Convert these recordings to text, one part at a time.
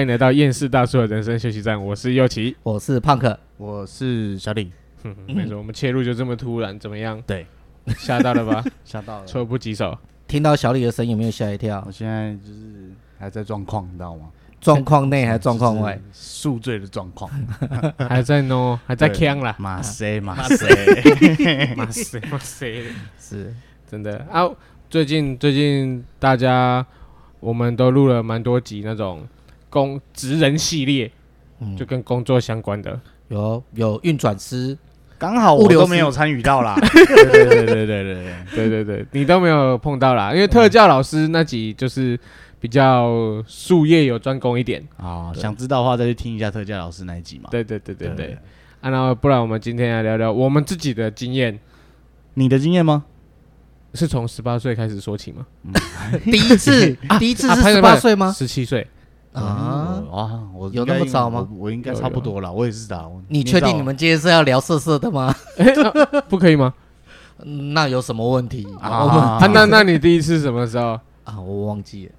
欢迎来到厌世大叔的人生休息站。我是右奇，我是胖克，我是小李。嗯，没错，我们切入就这么突然，怎么样？对，吓到了吧？吓到了，措不及手。听到小李的声音有没有吓一跳？我现在就是还在状况，你知道吗？状况内还是状况外？宿醉的状况，还在弄，还在呛啦。马塞，马塞，马塞，马塞，是真的啊！最近最近大家我们都录了蛮多集那种工职人系列就跟工作相关的。有有运转师。刚好我都没有参与到啦。对对对对对对对你都没有碰到啦因为特教老师那集就是比较术业有专攻一点啊想知道的话再去听一下特教老师那一集嘛对对对对对啊那不然我们今天来聊聊我们自己的经验你的经验吗是从十八岁开始说起吗嗯第一次第一次是十八岁吗十七岁啊？啊，我有那么早吗？我应该差不多了，我也是的。你确定你们今天是要聊色色的吗？不可以吗？那有什么问题啊？那那你第一次什么时候啊？我忘记了。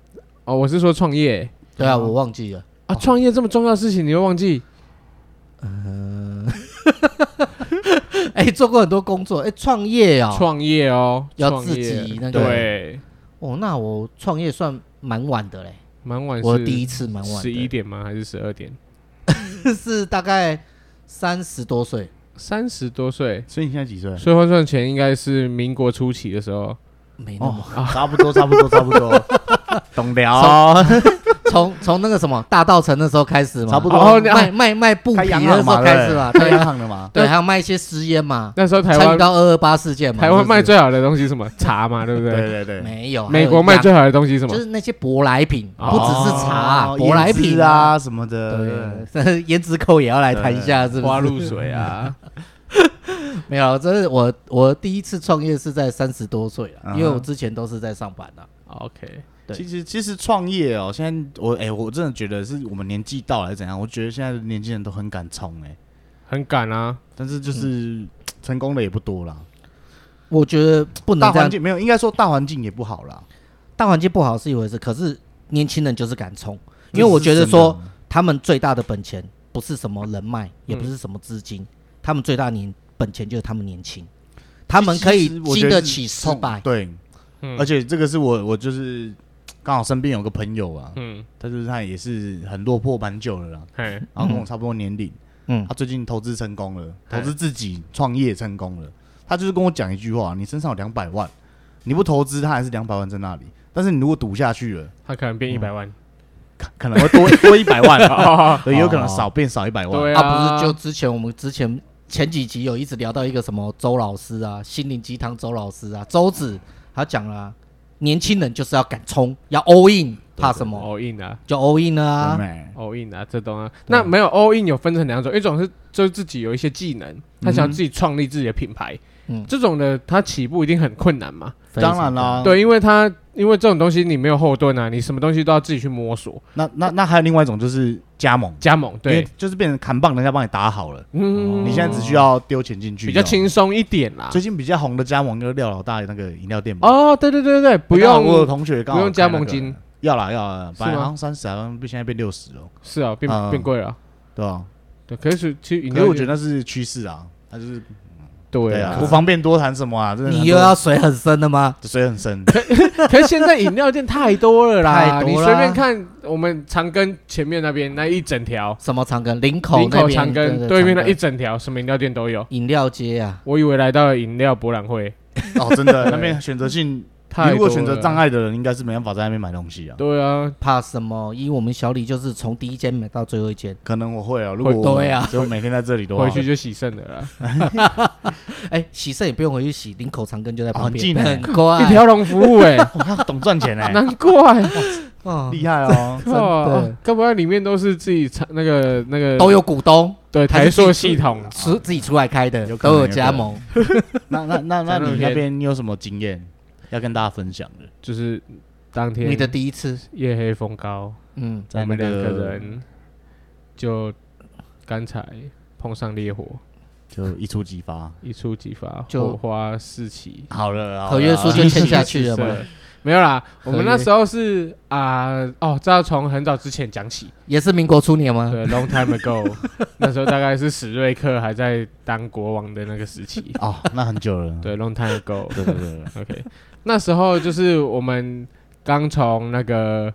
哦，我是说创业。对啊，我忘记了啊！创业这么重要的事情，你会忘记？嗯，哎，做过很多工作，哎，创业啊，创业哦，要自己那个。对。哦，那我创业算蛮晚的嘞，蛮晚。我第一次蛮晚。十一点吗？还是十二点？是大概三十多岁。三十多岁，所以你现在几岁？所以换算钱应该是民国初期的时候。没那么，差不多，差不多，差不多。懂聊，从从那个什么大道城的时候开始嘛，差不多。卖卖卖布匹的时候开始嘛，开洋行的嘛，对，还有卖一些私烟嘛。那时候台湾参与到二二八事件嘛，台湾卖最好的东西什么茶嘛，对不对？对对对，没有。美国卖最好的东西什么？就是那些舶来品，不只是茶，舶来品啊什么的。对，胭脂扣也要来谈一下，是不是？花露水啊。没有，这是我我第一次创业是在三十多岁啊，因为我之前都是在上班的。OK，对，其实其实创业哦，现在我哎，我真的觉得是我们年纪到了还是怎样？我觉得现在的年轻人都很敢冲哎，很敢啊，但是就是成功的也不多啦。我觉得不能大环境没有，应该说大环境也不好啦。大环境不好是一回事，可是年轻人就是敢冲，因为我觉得说他们最大的本钱不是什么人脉，也不是什么资金，他们最大年。本钱就是他们年轻，他们可以经得起失败。对，而且这个是我我就是刚好身边有个朋友啊，嗯，他就是他也是很落魄蛮久了啦，然后跟我差不多年龄，嗯，他最近投资成功了，投资自己创业成功了，他就是跟我讲一句话：你身上有两百万，你不投资，他还是两百万在那里，但是你如果赌下去了，他可能变一百万，可能会多 多一百万，也，有可能少变少一百万，对啊，不是就之前我们之前。前几集有一直聊到一个什么周老师啊，心灵鸡汤周老师啊，周子他讲了、啊，年轻人就是要敢冲，要 all in，怕什么？all in 啊，就 all in 啊，all in 啊，这东啊。那没有 all in 有分成两种，一种是就是自己有一些技能，他想要自己创立自己的品牌，嗯，这种的他起步一定很困难嘛。当然啦，对，因为他因为这种东西你没有后盾啊，你什么东西都要自己去摸索。那那那还有另外一种就是加盟，加盟对，就是变成砍棒，人家帮你打好了，嗯，你现在只需要丢钱进去，比较轻松一点啦。最近比较红的加盟就是廖老大那个饮料店嘛。哦，对对对对，不用我有同学刚好不用加盟金，要啦要啦，本来好像三十，好像现在变六十了。是啊，变变贵了，对吧？对，可是其实因为我觉得那是趋势啊，它就是。对啊，不方便多谈什么啊？你又要水很深的吗？水很深。可是现在饮料店太多了啦，太多了。你随便看我们长庚前面那边那一整条，什么长庚？林口林口长庚对面那一整条，什么饮料店都有。饮料街啊，我以为来到了饮料博览会。哦，真的，那边选择性。如果选择障碍的人，应该是没办法在那边买东西啊。对啊，怕什么？因为我们小李就是从第一间买到最后一间。可能我会啊，如果对啊，就每天在这里都回去就洗肾了啦。哎，洗肾也不用回去洗，领口长根就在旁边，很近，很快，一条龙服务哎，懂赚钱哎，难怪，哦。厉害哦，真的，该不会里面都是自己那个那个都有股东，对，台塑系统。出自己出来开的，都有加盟。那那那那你那边你有什么经验？要跟大家分享的，就是当天你的第一次？夜黑风高，嗯，我们两个人就刚才碰上烈火，就一触即发，一触即发，就火花四起，好了，合约书就签下去了嘛。没有啦，我们那时候是啊，哦，这要从很早之前讲起，也是民国初年吗？对，long time ago，那时候大概是史瑞克还在当国王的那个时期。哦，那很久了。对，long time ago，对对对，OK，那时候就是我们刚从那个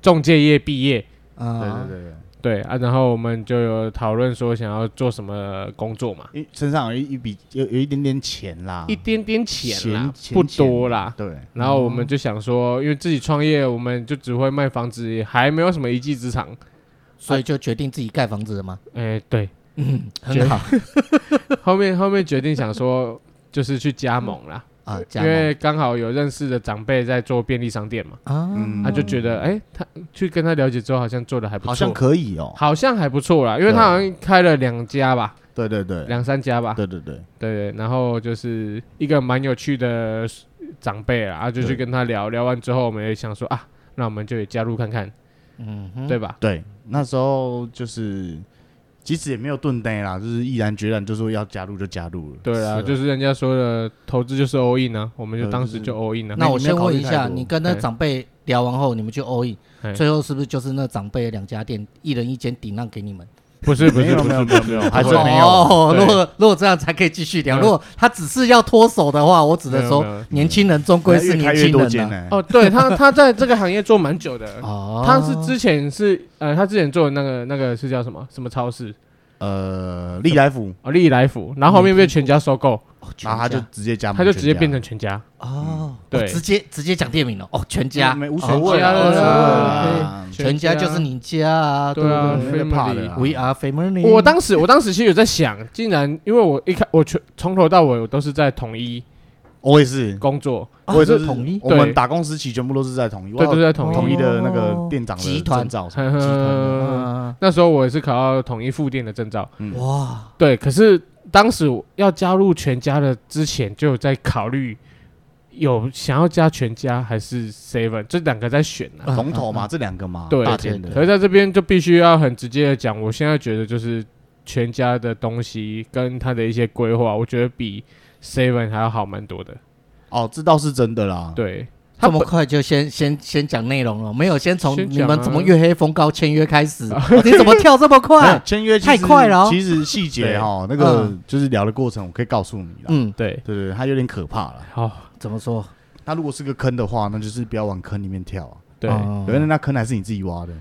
中介业毕业，啊，对对对。对啊，然后我们就有讨论说想要做什么工作嘛，身上有一一笔有有一点点钱啦，一点点钱啦，不多啦。对，然后我们就想说，因为自己创业，我们就只会卖房子，还没有什么一技之长，所以就决定自己盖房子了吗？哎，对，嗯，很好。后面后面决定想说，就是去加盟啦。啊，因为刚好有认识的长辈在做便利商店嘛，啊，他就觉得，哎，他去跟他了解之后，好像做的还不错，好像可以哦，好像还不错啦，因为他好像开了两家吧，对对对，两三家吧，对对对。对对，然后就是一个蛮有趣的长辈啊，就去跟他聊聊完之后，我们也想说啊，那我们就也加入看看，嗯，对吧？对，那时候就是。其实也没有盾呆啦，就是毅然决然就说要加入就加入了。对啊，就是人家说的投资就是 all in 啊，我们就当时就 all in 啊。那我先问一下，你跟那长辈聊完后，你们就 all in，最后是不是就是那长辈两家店，一人一间顶让给你们？不是不是没有没有没有，还是没有。哦，如果如果这样才可以继续聊。如果他只是要脱手的话，我只能说年轻人终归是年轻人。哦，对他他在这个行业做蛮久的。哦，他是之前是呃，他之前做的那个那个是叫什么什么超市？呃，利来福。哦，利来福，然后后面被全家收购，然后他就直接加，他就直接变成全家。哦，对，直接直接讲店名了。哦，全家。没无所谓啊，全家。就是你家啊，对啊，family，we are family。我当时我当时其实有在想，竟然因为我一开我全从头到尾我都是在统一。我也是工作，我也是统一。我们打工时期全部都是在统一，对，都是在统一统一的那个店长的证照。集团，那时候我也是考到统一副店的证照。哇，对。可是当时要加入全家的之前，就有在考虑有想要加全家还是 seven 这两个在选呢？龙头嘛，这两个嘛。对，可是在这边就必须要很直接的讲，我现在觉得就是全家的东西跟他的一些规划，我觉得比。Seven 还要好蛮多的，哦，这倒是真的啦。对，这么快就先先先讲内容了，没有先从你们怎么月黑风高签约开始，你怎么跳这么快？签约太快了。其实细节哈，那个就是聊的过程，我可以告诉你了。嗯，对对对，它有点可怕了。好，怎么说？它如果是个坑的话，那就是不要往坑里面跳啊。对，因为那坑还是你自己挖的。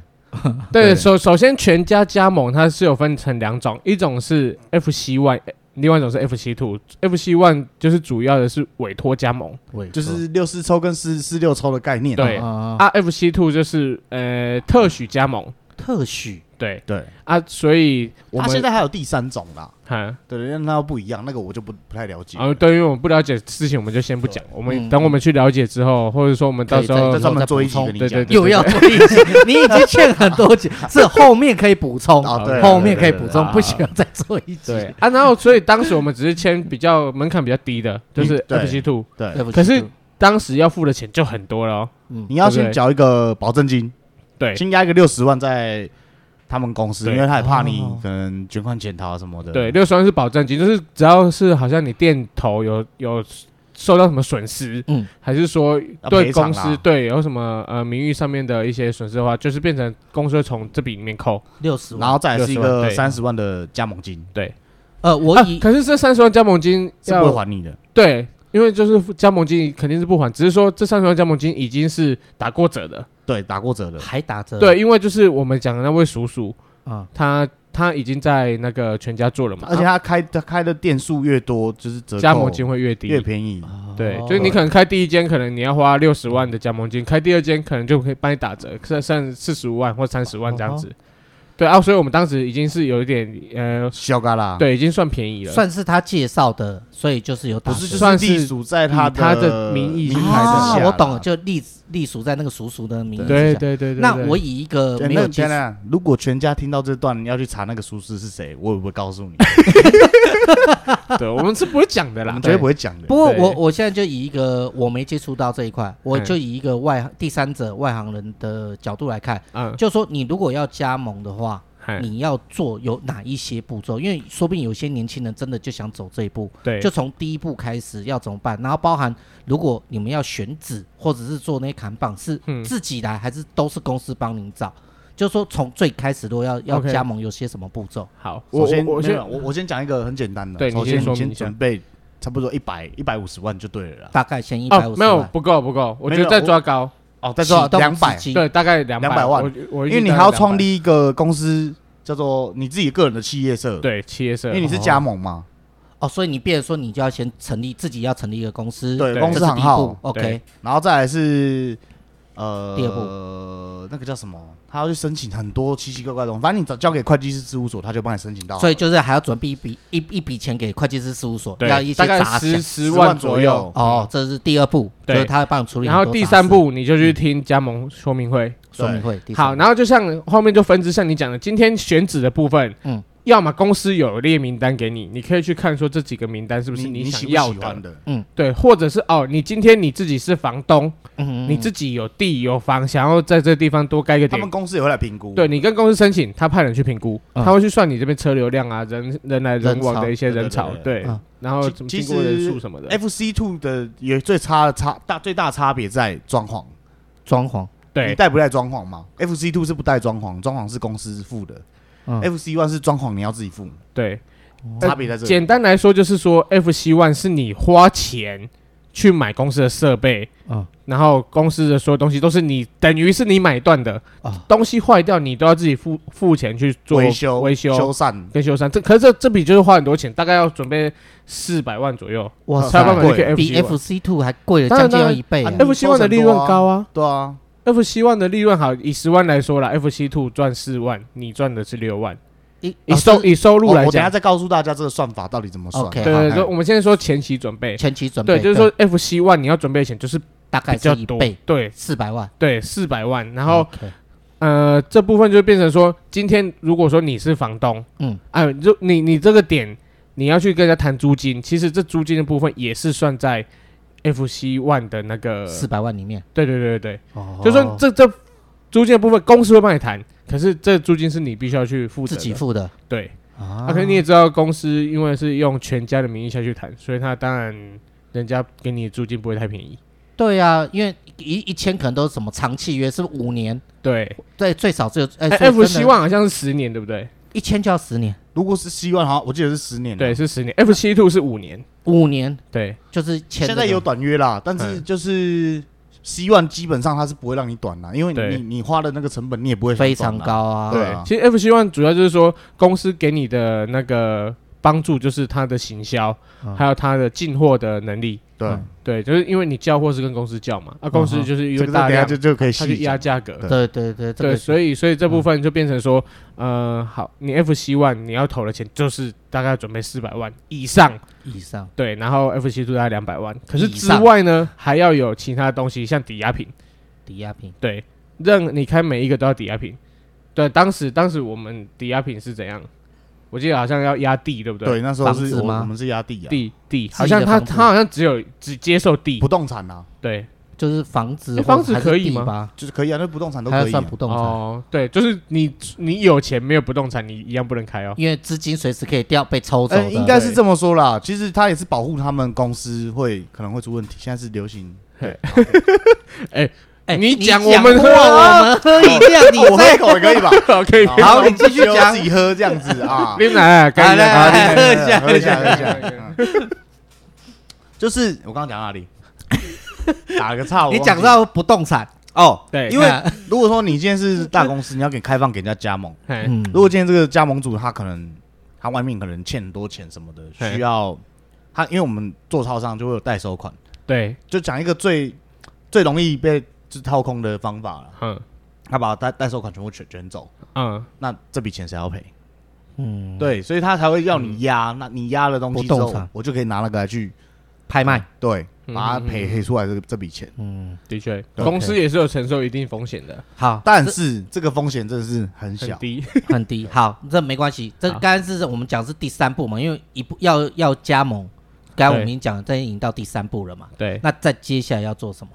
对，首首先全家加盟它是有分成两种，一种是 FC One。另外一种是 FC Two，FC One 就是主要的是委托加盟，就是六四抽跟四四六抽的概念。对啊，FC Two 就是呃特许加盟，特许。对。对。啊，所以我们现在还有第三种啦，哈，对，那那不一样，那个我就不不太了解。啊，对，因为我们不了解事情，我们就先不讲。我们等我们去了解之后，或者说我们到时候再专门做一集，对对，又要做一集，你已经欠很多集，是后面可以补充，后面可以补充，不需要再做一集。对。啊，然后所以当时我们只是签比较门槛比较低的，就是 FC Two，对，可是当时要付的钱就很多了，嗯，你要先缴一个保证金，对，先押一个六十万在。他们公司，因为他也怕你可能卷款潜逃什么的。对，六十万是保证金，就是只要是好像你店头有有受到什么损失，嗯，还是说对公司对有什么呃名誉上面的一些损失的话，就是变成公司会从这笔里面扣六十万，然后再是一个三十万的加盟金。对，呃，我以可是这三十万加盟金是不会还你的。对，因为就是加盟金肯定是不还，只是说这三十万加盟金已经是打过折的。对，打过折的，还打折。对，因为就是我们讲的那位叔叔啊，他他已经在那个全家做了嘛，而且他开他开的店数越多，就是折加盟金会越低，越便宜。对，就是你可能开第一间，可能你要花六十万的加盟金，开第二间可能就可以帮你打折，剩剩四十五万或三十万这样子。对啊，所以我们当时已经是有一点呃小嘎啦，对，已经算便宜了，算是他介绍的，所以就是有，不是就算是隶属在他他的名义名牌的，我懂了，就隶隶属在那个叔叔的名义。对对对对。那我以一个没有接，如果全家听到这段你要去查那个叔叔是谁，我也不会告诉你。对，我们是不会讲的啦，绝对不会讲的。不过我我现在就以一个我没接触到这一块，我就以一个外第三者外行人的角度来看，嗯，就说你如果要加盟的话。你要做有哪一些步骤？因为说不定有些年轻人真的就想走这一步，对，就从第一步开始要怎么办？然后包含如果你们要选址或者是做那些砍棒，是自己来还是都是公司帮您找？就是说从最开始如果要要加盟，有些什么步骤？好，我先我先我我先讲一个很简单的，对，首先你先准备。差不多一百一百五十万就对了，大概先一百五十万，没有不够不够，我觉得再抓高。哦，再抓两百，对，大概两百万。因为你还要创立一个公司，叫做你自己个人的企业社，对，企业社，因为你是加盟嘛，哦，所以你变说你就要先成立自己要成立一个公司，对，公司行号，OK，然后再来是呃，第二步，那个叫什么？他要去申请很多奇奇怪怪的东西，反正你找交给会计师事务所，他就帮你申请到。所以就是还要准备一笔一一笔钱给会计师事务所，要一些大概十十万左右。哦，这是第二步，对，他会帮你处理。然后第三步你就去听加盟说明会，说明会。好，然后就像后面就分支，像你讲的，今天选址的部分，嗯。要么公司有列名单给你，你可以去看说这几个名单是不是你想要的，嗯，对，或者是哦，你今天你自己是房东，嗯，你自己有地有房，想要在这个地方多盖个点，他们公司也会来评估，对，你跟公司申请，他派人去评估，他会去算你这边车流量啊，人人来人往的一些人潮，对，然后经过人数什么的。FC Two 的也最差的差大最大差别在装潢，装潢，对，你带不带装潢嘛？FC Two 是不带装潢，装潢是公司付的。FC One 是装潢，你要自己付。对，差别在这里。简单来说，就是说 FC One 是你花钱去买公司的设备，嗯，然后公司的所有东西都是你，等于是你买断的。啊，东西坏掉你都要自己付付钱去做维修、维修、修缮跟修缮。这可是这这笔就是花很多钱，大概要准备四百万左右。哇塞，比 FC Two 还贵了将近要一倍。FC One 的利润高啊，对啊。FC One 的利润好，以十万来说啦，FC Two 赚四万，你赚的是六万。以以收以收入来讲，我等下再告诉大家这个算法到底怎么算。对对对，我们现在说前期准备，前期准备，对，就是说 FC One 你要准备的钱就是大概是一倍，对，四百万，对，四百万。然后呃，这部分就变成说，今天如果说你是房东，嗯，哎，就你你这个点你要去跟人家谈租金，其实这租金的部分也是算在。FC One 的那个四百万里面，对对对对，哦，就说这这租金的部分，公司会帮你谈，可是这租金是你必须要去付的，自己付的，对，啊，可是你也知道，公司因为是用全家的名义下去谈，所以他当然人家给你的租金不会太便宜，对啊，因为一一千可能都是什么长契约，是不是五年？对。对，最少只有哎，FC One 好像是十年，对不对？一千就要十年，如果是 C one 哈，我记得是十年，对，是十年。FC Two 是五年，五年，对，就是现在有短约啦，但是就是 C one 基本上它是不会让你短啦，因为你你花的那个成本你也不会非常高啊。对，其实 FC One 主要就是说公司给你的那个帮助就是它的行销，还有它的进货的能力。对。对，就是因为你叫货是跟公司叫嘛，那公司就是因为大量就就可以他去压价格。对。对对对，所以所以这部分就变成说，呃，好，你 FC One 你要投的钱就是大概准备四百万以上。以上，对，然后 FC Two 大概两百万，可是之外呢还要有其他东西，像抵押品，抵押品，对，任你开每一个都要抵押品。对，当时当时我们抵押品是怎样？我记得好像要押地，对不对？对，那时候是我们是押地啊，地地，好像他他好像只有只接受地不动产啊，对，就是房子，房子可以吗？就是可以啊，那不动产都可以算不动产哦。对，就是你你有钱没有不动产，你一样不能开哦，因为资金随时可以掉被抽走。应该是这么说啦，其实他也是保护他们公司会可能会出问题。现在是流行，对，哎。哎，你讲我们喝，我们喝饮料，你喝一口可以吧？可以。好，你继续讲，自己喝这样子啊。来来来，喝一下，喝一下，喝一下。就是我刚刚讲哪里？打个岔，你讲到不动产哦，对，因为如果说你今天是大公司，你要给开放给人家加盟。嗯，如果今天这个加盟主他可能他外面可能欠很多钱什么的，需要他，因为我们做超商就会有代收款。对，就讲一个最最容易被。是掏空的方法了。嗯，他把代代收款全部卷卷走。嗯，那这笔钱谁要赔？嗯，对，所以他才会要你押。那你押了东西之后，我就可以拿那个来去拍卖。对，把它赔赔出来这个这笔钱。嗯，的确，公司也是有承受一定风险的。好，但是这个风险真的是很小，很低，很低。好，这没关系。这刚刚是我们讲是第三步嘛，因为一步要要加盟，刚刚我们已经讲，这已经到第三步了嘛。对，那再接下来要做什么？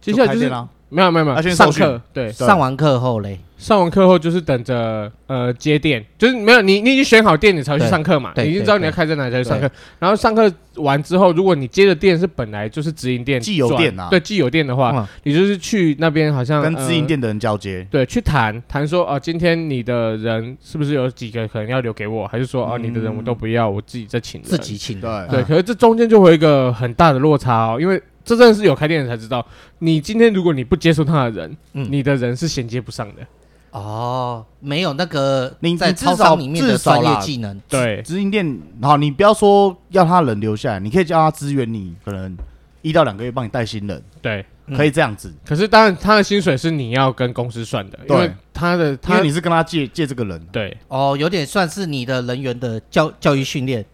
接下来就是没有没有没有，上课对，上完课后嘞。上完课后就是等着呃接电，就是没有你你已经选好店，你才会去上课嘛，你已经知道你要开在哪才去上课。然后上课完之后，如果你接的店是本来就是直营店，既有店啊，对既有店的话，你就是去那边好像跟直营店的人交接，对，去谈谈说哦，今天你的人是不是有几个可能要留给我，还是说哦你的人我都不要，我自己再请，自己请，对。对。可是这中间就会有一个很大的落差哦，因为这真的是有开店的才知道，你今天如果你不接受他的人，你的人是衔接不上的。哦，没有那个你在超商里面的专业技能，对，直营店，好，你不要说要他人留下来，你可以叫他支援你，可能一到两个月帮你带新人，对，可以这样子。可是当然，他的薪水是你要跟公司算的，因为他的，因为你是跟他借借这个人，对，哦，有点算是你的人员的教教育训练，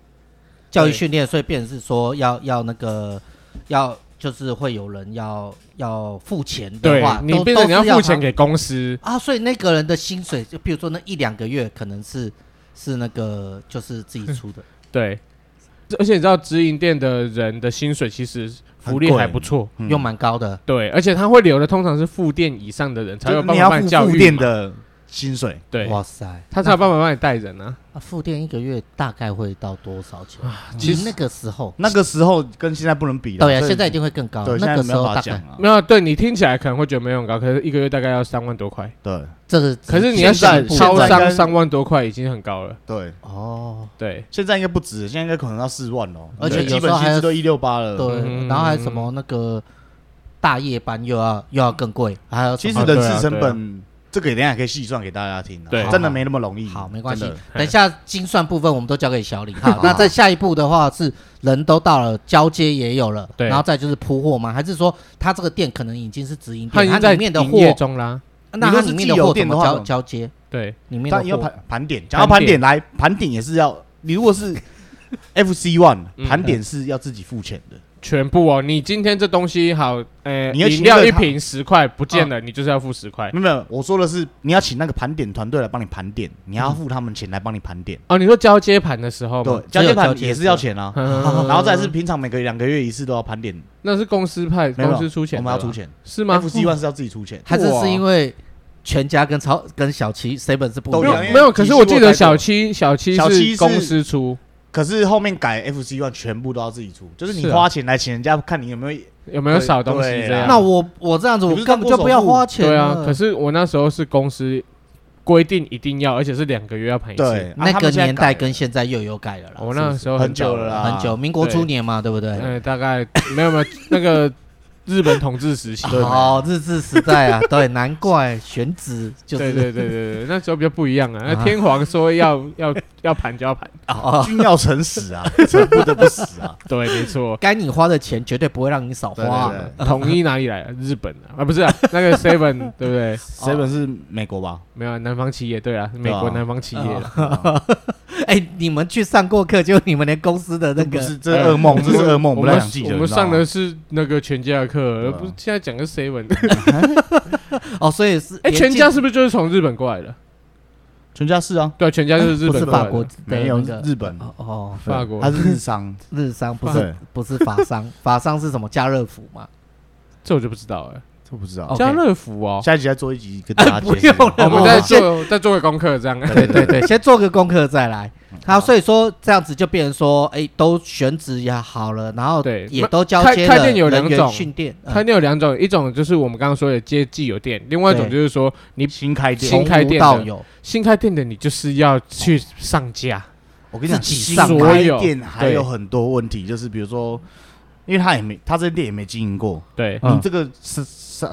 教育训练，所以变成是说要要那个要。就是会有人要要付钱的话，你变成你要付钱给公司啊，所以那个人的薪水，就比如说那一两个月，可能是是那个就是自己出的。对，而且你知道直营店的人的薪水其实福利还不错，又蛮高的。对，而且他会留的通常是副店以上的人才有办法办教育的。薪水对，哇塞，他才有办法帮你带人呢。啊，副店一个月大概会到多少钱？其实那个时候，那个时候跟现在不能比了。对呀，现在一定会更高。对那个时候大概没有，对你听起来可能会觉得没有很高，可是一个月大概要三万多块。对，这个可是你要想超商三万多块已经很高了。对，哦，对，现在应该不止，现在应该可能要四万哦。而且基本薪资都一六八了。对，然后还有什么那个大夜班又要又要更贵，还有其实人事成本。这个等下可以细算给大家听，对，真的没那么容易。好，没关系，等一下精算部分我们都交给小李。好，那在下一步的话是人都到了，交接也有了，对，然后再就是铺货吗？还是说他这个店可能已经是直营店，他里面的货中啦？那他里面的货怎么交交接？对，里面的要盘盘点，讲到盘点来，盘点也是要你如果是 FC One 盘点是要自己付钱的。全部哦，你今天这东西好，呃，饮料一瓶十块不见了，你就是要付十块。没有，我说的是你要请那个盘点团队来帮你盘点，你要付他们钱来帮你盘点。哦，你说交接盘的时候，对，交接盘也是要钱啊。然后再是平常每个两个月一次都要盘点。那是公司派，公司出钱，我们要出钱，是吗？FC One 是要自己出钱，还是是因为全家跟超跟小七 seven 是不一样？没有，可是我记得小七小七是公司出。可是后面改 FC One 全部都要自己出，就是你花钱来请人家看你有没有有没有少东西这样。那我我这样子我根本就不要花钱。对啊，可是我那时候是公司规定一定要，而且是两个月要赔一次。对，那个年代跟现在又有改了啦。我那时候很久了，很久，民国初年嘛，对不对？嗯，大概没有没有那个。日本统治时期哦，日治时代啊，对，难怪选址就是对对对对对，那时候比较不一样啊。那天皇说要要要盘就要盘，君要臣死啊，臣不得不死啊。对，没错，该你花的钱绝对不会让你少花。统一哪里来？日本啊，啊不是那个 Seven 对不对？Seven 是美国吧？没有，南方企业。对啊，美国南方企业。哎，你们去上过课，就你们连公司的那个是这噩梦，这是噩梦。我们我们上的是那个全家课，而不是现在讲个 seven。哦，所以是哎，全家是不是就是从日本过来的？全家是啊，对，全家就是日本，是法国，没有日本哦，法国，它是日商，日商不是不是法商，法商是什么？家乐福嘛？这我就不知道哎。都不知道。家乐福哦，下一集再做一集跟大家 不用了，我们再做再做个功课，这样。对对对，先做个功课再来。好，所以说这样子就变成说，哎，都选址也好了，然后对，也都交接了。开店有两种，训店开店有两种，一种就是我们刚刚说的接既有店，另外一种就是说你新开店，新开店的，新开店的你就是要去上架。我跟你讲，新开店还有很多问题，就是比如说。因为他也没，他这店也没经营过，对，你这个是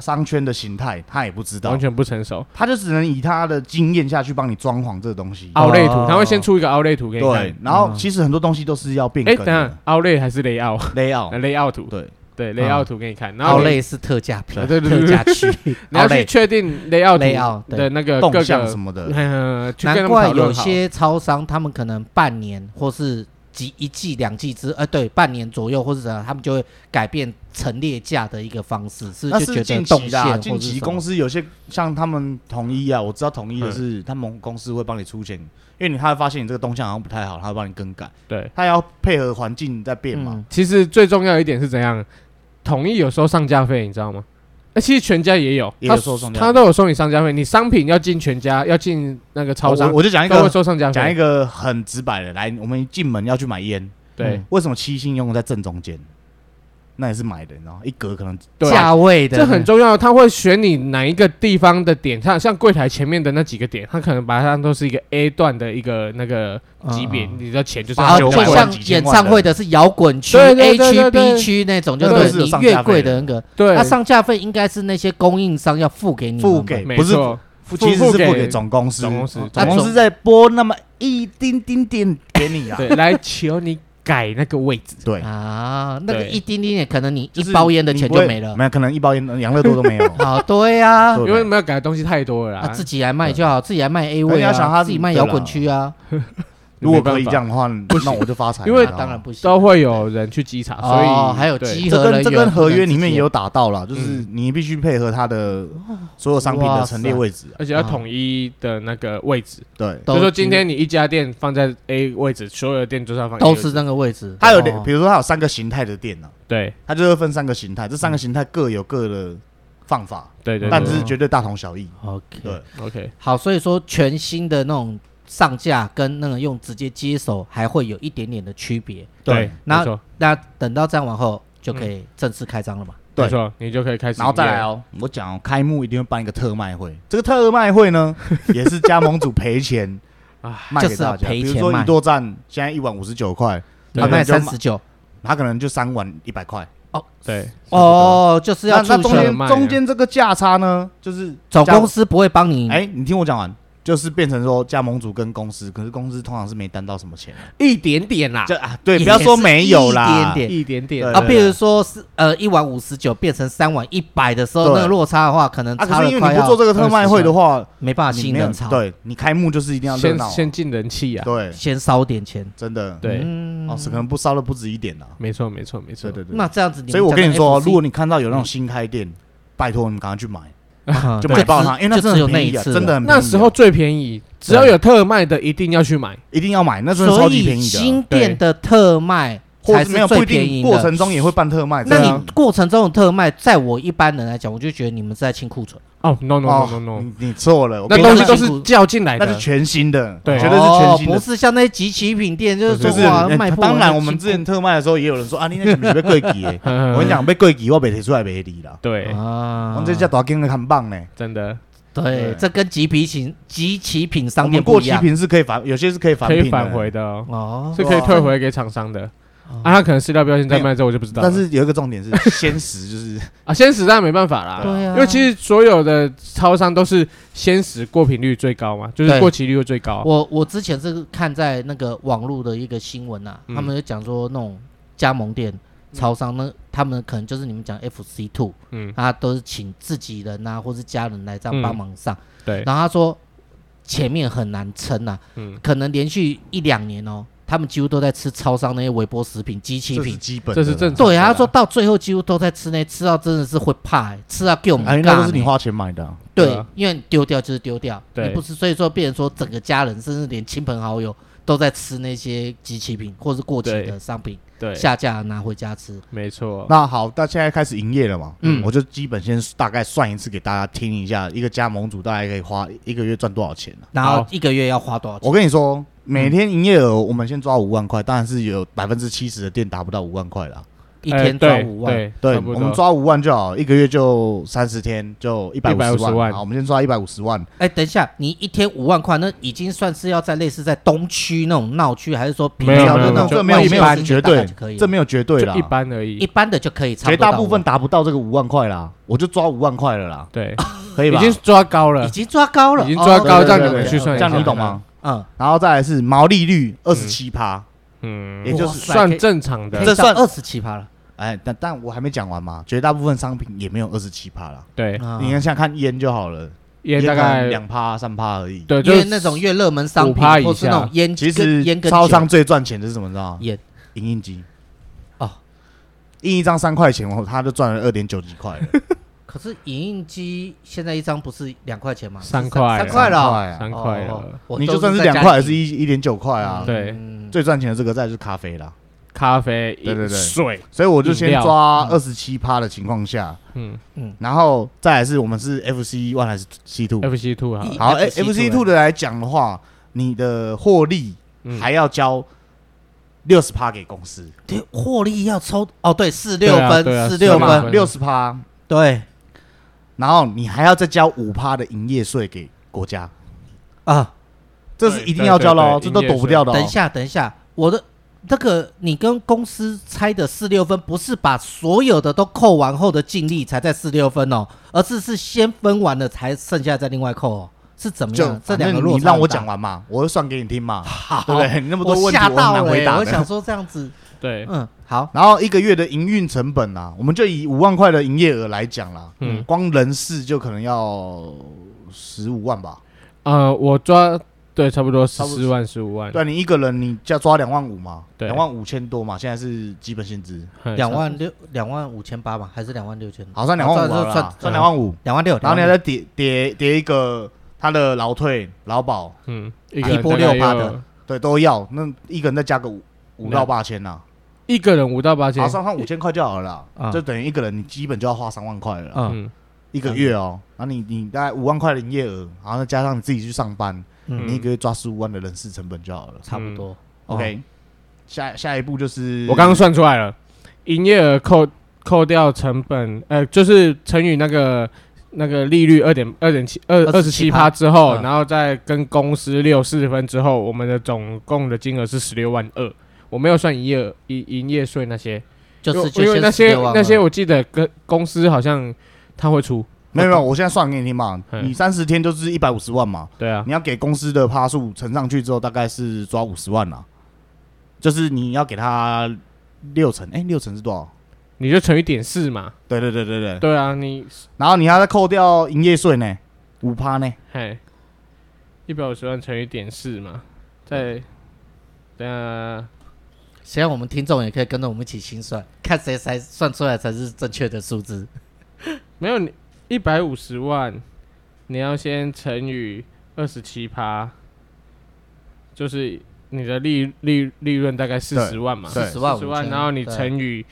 商商圈的形态，他也不知道，完全不成熟，他就只能以他的经验下去帮你装潢这个东西。凹类图，他会先出一个凹类图给你。对，然后其实很多东西都是要变更。哎，等下，凹类还是雷奥？雷奥，雷奥图。对对，雷奥图给你看。凹类是特价品，对对特价区。你要去确定雷奥雷奥的那个动向什么的。难怪有些超商，他们可能半年或是。几一季两季之，呃，对，半年左右或者怎样，他们就会改变陈列价的一个方式，是就觉得动线。近期公司有些像他们统一啊，我知道统一的是他们公司会帮你出钱，因为你他会发现你这个动向好像不太好，他会帮你更改。对，他要配合环境在变嘛。其实最重要一点是怎样，统一有时候上架费，你知道吗？那其实全家也有，他他都有收你商家费。你商品要进全家，要进那个超商，我就讲一个收商家费。讲一个很直白的，来，我们一进门要去买烟，对，为什么七星用在正中间？那也是买的，然后一格可能价位的，这很重要。他会选你哪一个地方的点，像像柜台前面的那几个点，他可能把它当都是一个 A 段的一个那个级别，你的钱就是就像演唱会的是摇滚区 A 区 B 区那种，就是你越贵的那个，对，它上架费应该是那些供应商要付给你，付给不是，其实是付给总公司，总公司，总公司。在拨那么一丁丁点给你啊，对，来求你。改那个位置，对。啊，那个一丁丁点，可能你一包烟的钱就没了，没有可能一包烟养乐多都没有。啊，对呀，因为没有改的东西太多了，啊，自己来卖就好，自己来卖 A 位啊，自己卖摇滚区啊。如果可以这样的话，那我就发财。因为当然不行，都会有人去稽查，所以还有稽核人员。这跟合约里面也有打到了，就是你必须配合他的所有商品的陈列位置，而且要统一的那个位置。对，就说今天你一家店放在 A 位置，所有的店就是要放都是那个位置。它有，比如说它有三个形态的店呢，对，它就是分三个形态，这三个形态各有各的放法，对对，但是绝对大同小异。OK，对，OK，好，所以说全新的那种。上架跟那个用直接接手还会有一点点的区别，对。那那等到这样完后就可以正式开张了嘛？对，没错，你就可以开始。然后再来哦，我讲开幕一定会办一个特卖会，这个特卖会呢 也是加盟主赔钱啊，卖给大家。比如说一多赞现在一碗五十九块，他卖三十九，他可能就三碗一百块。哦，对，哦，就是要那中间中间这个价差呢，就是总公司不会帮你。哎，你听我讲完。就是变成说加盟主跟公司，可是公司通常是没担到什么钱，一点点啦。就啊，对，不要说没有啦，一点点，一点点啊。比如说是呃一碗五十九变成三碗一百的时候，那个落差的话，可能差了快要。因为你不做这个特卖会的话，没办法吸引人潮。对，你开幕就是一定要先先进人气啊，对，先烧点钱，真的。对，哦，是可能不烧的不止一点啦。没错，没错，没错。对对对。那这样子，所以我跟你说，如果你看到有那种新开店，拜托你赶快去买。就买爆它，因为那真的很便宜，真的那时候最便宜，只要有特卖的一定要去买，一定要买，那真的超级便宜的。新店的特卖才是最便宜的，过程中也会办特卖。那你过程中的特卖，在我一般人来讲，我就觉得你们是在清库存。哦，no no no no no，你错了，那东西都是叫进来的，那是全新的，对，绝对是全新的，不是像那些集齐品店，就是说哇卖当然，我们之前特卖的时候，也有人说啊，你那个 是被贵机，我跟你讲，被贵机我被提出来没理了。对啊，我们这家大金的很棒呢，真的。对，这跟集皮品集齐品商店不一样。过期品是可以返，有些是可以返，可以返回的哦，是可以退回给厂商的。啊，他可能饲料标签在卖之后，我就不知道。但是有一个重点是，鲜食就是啊，鲜食当然没办法啦。对啊，因为其实所有的超商都是鲜食过品率最高嘛，就是过期率最高。我我之前是看在那个网络的一个新闻啊，他们就讲说那种加盟店、超商呢，他们可能就是你们讲 FC Two，嗯，他都是请自己人啊，或是家人来这样帮忙上。对，然后他说前面很难撑啊，嗯，可能连续一两年哦。他们几乎都在吃超商那些微波食品、机器品，基本这是正常。对，他说到最后几乎都在吃那，吃到真的是会怕，吃到给我们。哎，那都是你花钱买的。对，因为丢掉就是丢掉，你，不吃，所以说变成说整个家人，甚至连亲朋好友都在吃那些机器品或是过期的商品，对，下架拿回家吃。没错。那好，那现在开始营业了嘛？嗯，我就基本先大概算一次给大家听一下，一个加盟主大概可以花一个月赚多少钱？然后一个月要花多少钱？我跟你说。每天营业额，我们先抓五万块，当然是有百分之七十的店达不到五万块啦。一天抓五万，对，我们抓五万就好，一个月就三十天，就一百五十万。好，我们先抓一百五十万。哎，等一下，你一天五万块，那已经算是要在类似在东区那种闹区，还是说比较的那种？这没有没有绝对，这没有绝对啦，一般而已。一般的就可以，绝大部分达不到这个五万块啦，我就抓五万块了啦。对，可以吧？已经抓高了，已经抓高了，已经抓高，这样你们去算，这样你懂吗？嗯，然后再来是毛利率二十七趴，嗯，也就是算正常的，这算二十七趴了。哎，但但我还没讲完嘛，绝大部分商品也没有二十七趴了。对，你看现在看烟就好了，烟大概两趴三趴而已。对，就是那种越热门商品或是那种烟，其实烟超商最赚钱的是什么？你知道吗？烟，影印机。哦，印一张三块钱，哦，他就赚了二点九几块。可是影印机现在一张不是两块钱吗？三块，三块了，三块了。你就算是两块，也是一一点九块啊。对，最赚钱的这个再就是咖啡啦。咖啡，对对对，水，所以我就先抓二十七趴的情况下，嗯。嗯，然后再来是我们是 FC one 还是 C two？FC two 好，好，FC two 的来讲的话，你的获利还要交六十趴给公司，对，获利要抽哦，对，四六分，四六分，六十趴，对，然后你还要再交五趴的营业税给国家。啊，这是一定要交的哦，这都躲不掉的。等一下，等一下，我的。这个你跟公司拆的四六分，不是把所有的都扣完后的净利才在四六分哦，而是是先分完了才剩下再另外扣哦，是怎么样？这两个你让我讲完嘛，我就算给你听嘛，好，对不对？你那么多问题我难回答。我想说这样子，对，嗯，好。然后一个月的营运成本啊，我们就以五万块的营业额来讲啦，嗯，光人事就可能要十五万吧。呃，我抓。对，差不多十四万、十五万。对，你一个人你就要抓两万五嘛，两万五千多嘛，现在是基本薪资，两万六、两万五千八嘛，还是两万六千？好，算两万五算算两万五，两万六。然后你还再叠叠叠一个他的劳退、劳保，嗯，一波六八的，对，都要。那一个人再加个五五到八千呐，一个人五到八千，好，算算五千块就好了啦，就等于一个人你基本就要花三万块了，嗯，一个月哦，然后你你大概五万块的营业额，然后再加上你自己去上班。你一个月抓十五万的人事成本就好了，差不多。OK，下下一步就是我刚刚算出来了，营业额扣扣掉成本，呃，就是乘以那个那个利率二点二点七二二十七趴。之后，然后再跟公司六四分之后，我们的总共的金额是十六万二。我没有算营业营营业税那些，就是因为那些那些我记得跟公司好像他会出。没有没有，我现在算给你听嘛。你三十天就是一百五十万嘛。对啊。你要给公司的趴数乘上去之后，大概是抓五十万啦。就是你要给他六成，哎，六成是多少？你就乘以点四嘛。对对对对对。对啊，你然后你还要再扣掉营业税呢，五趴呢。嘿，一百五十万乘以点四嘛，再等下，希望我们听众也可以跟着我们一起心算，看谁才算出来才是正确的数字。没有你。一百五十万，你要先乘以二十七趴，就是你的利利利润大概四十万嘛，四十万，四十万，然后你乘以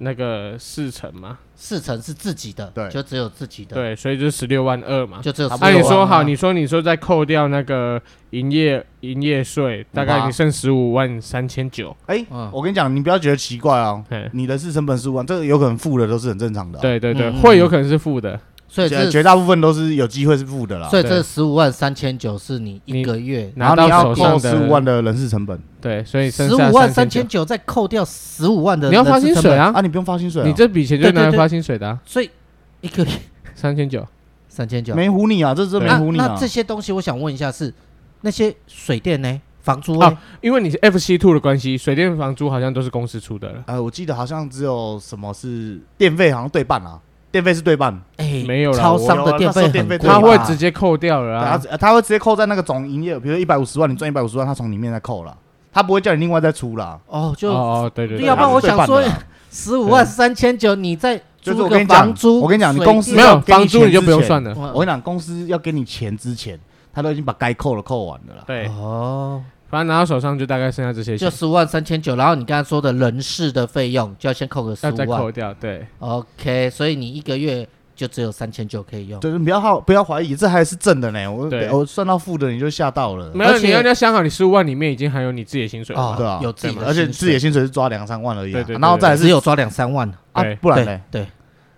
那个四成嘛，四成是自己的，对，就只有自己的，对，所以就十六万二嘛，就只有。那你说好，你说你说再扣掉那个营业营业税，大概你剩十五万三千九。哎，我跟你讲，你不要觉得奇怪哦，你的是成本十五万，这个有可能负的都是很正常的，对对对，会有可能是负的。所以绝大部分都是有机会是负的啦。所以这十五万三千九是你一个月，然后你要扣十五万的人事成本。对，所以十五万三千九再扣掉十五万的，你要发薪水啊？啊，你不用发薪水，你这笔钱就拿来发薪水的。所以一个月 三千九，三千九没唬你啊，这是没唬你啊。那这些东西我想问一下，是那些水电呢？房租啊？因为你是 FC Two 的关系，水电房租好像都是公司出的了。呃，我记得好像只有什么是电费，好像对半啊。电费是对半，哎，没有了。超商的电费，电费他会直接扣掉了啊，他他会直接扣在那个总营业额，比如说一百五十万，你赚一百五十万，他从里面再扣了，他不会叫你另外再出了。哦，就哦，对对对，要不然我想说，十五万三千九，你再租个房租，我跟你讲，你公司没有房租你就不用算了。我跟你讲，公司要给你钱之前，他都已经把该扣的扣完了。对，哦。反正拿到手上就大概剩下这些钱，就十五万三千九，然后你刚才说的人事的费用就要先扣个十五万，再扣掉，对，OK，所以你一个月就只有三千九可以用。就是不要好，不要怀疑，这还是正的呢。我我算到负的你就吓到了。没有，你要你要想好，你十五万里面已经含有你自己的薪水了，对啊，有自己的，而且自己的薪水是抓两三万而已，对对，然后再只有抓两三万。啊，不然呢？对，